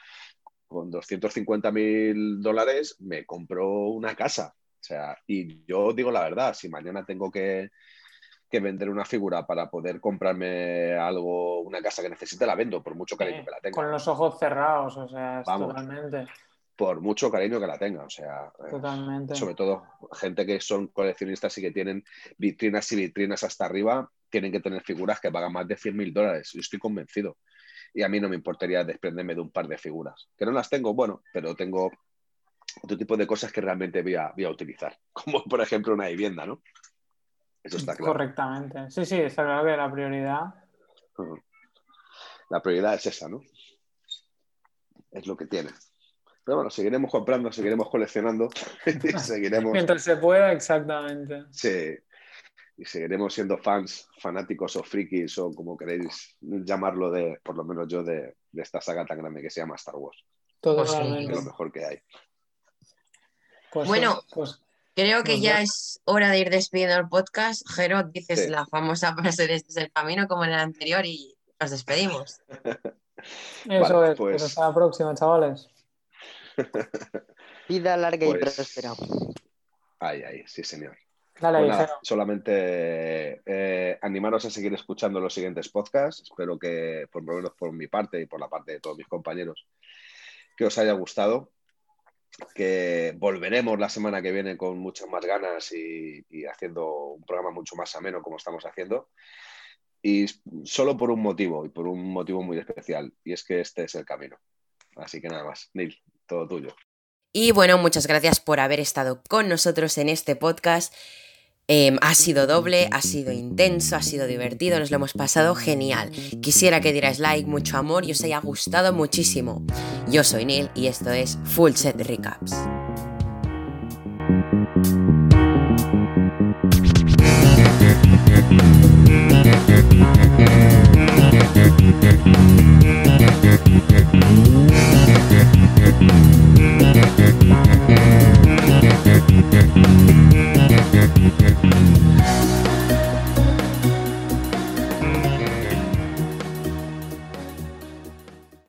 Con 250 mil dólares me compró una casa. O sea, y yo digo la verdad, si mañana tengo que, que vender una figura para poder comprarme algo, una casa que necesite, la vendo, por mucho cariño que la tenga. con los ojos cerrados, o sea, es Vamos. totalmente, Por mucho cariño que la tenga. O sea, eh, totalmente. sobre todo gente que son coleccionistas y que tienen vitrinas y vitrinas hasta arriba, tienen que tener figuras que pagan más de 100 mil dólares. Yo estoy convencido. Y a mí no me importaría desprenderme de un par de figuras. Que no las tengo, bueno, pero tengo otro tipo de cosas que realmente voy a, voy a utilizar. [laughs] Como por ejemplo una vivienda, ¿no? Eso está claro. Correctamente. Sí, sí, está claro que la prioridad. La prioridad es esa, ¿no? Es lo que tiene. Pero bueno, seguiremos comprando, seguiremos coleccionando [laughs] y [laughs] seguiremos. Mientras se pueda, exactamente. Sí. Y seguiremos siendo fans, fanáticos o frikis o como queréis llamarlo, de, por lo menos yo, de, de esta saga tan grande que se llama Star Wars. Totalmente. Es lo mejor que hay. Pues, Bueno. pues, Creo que ya es hora de ir despidiendo el podcast. Jero, dices Sí. la famosa frase de este es el camino como en el anterior y nos despedimos. eso Vale, es. Pues pues- hasta la próxima, chavales. [laughs] Vida larga y Pues- próspera. Ay, ay, sí, señor. Dale Pues nada, solamente eh, animaros a seguir escuchando los siguientes podcasts. Espero que, por lo menos por mi parte y por la parte de todos mis compañeros, que os haya gustado. Que volveremos la semana que viene con muchas más ganas y, y haciendo un programa mucho más ameno como estamos haciendo. Y solo por un motivo, y por un motivo muy especial, y es que este es el camino. Así que nada más, Neil, todo tuyo. Y bueno, muchas gracias por haber estado con nosotros en este podcast. Em, ha sido doble, ha sido intenso, ha sido divertido, nos lo hemos pasado genial. Quisiera que dierais like, mucho amor y os haya gustado muchísimo. Yo soy Neil y esto es Full Set Recaps.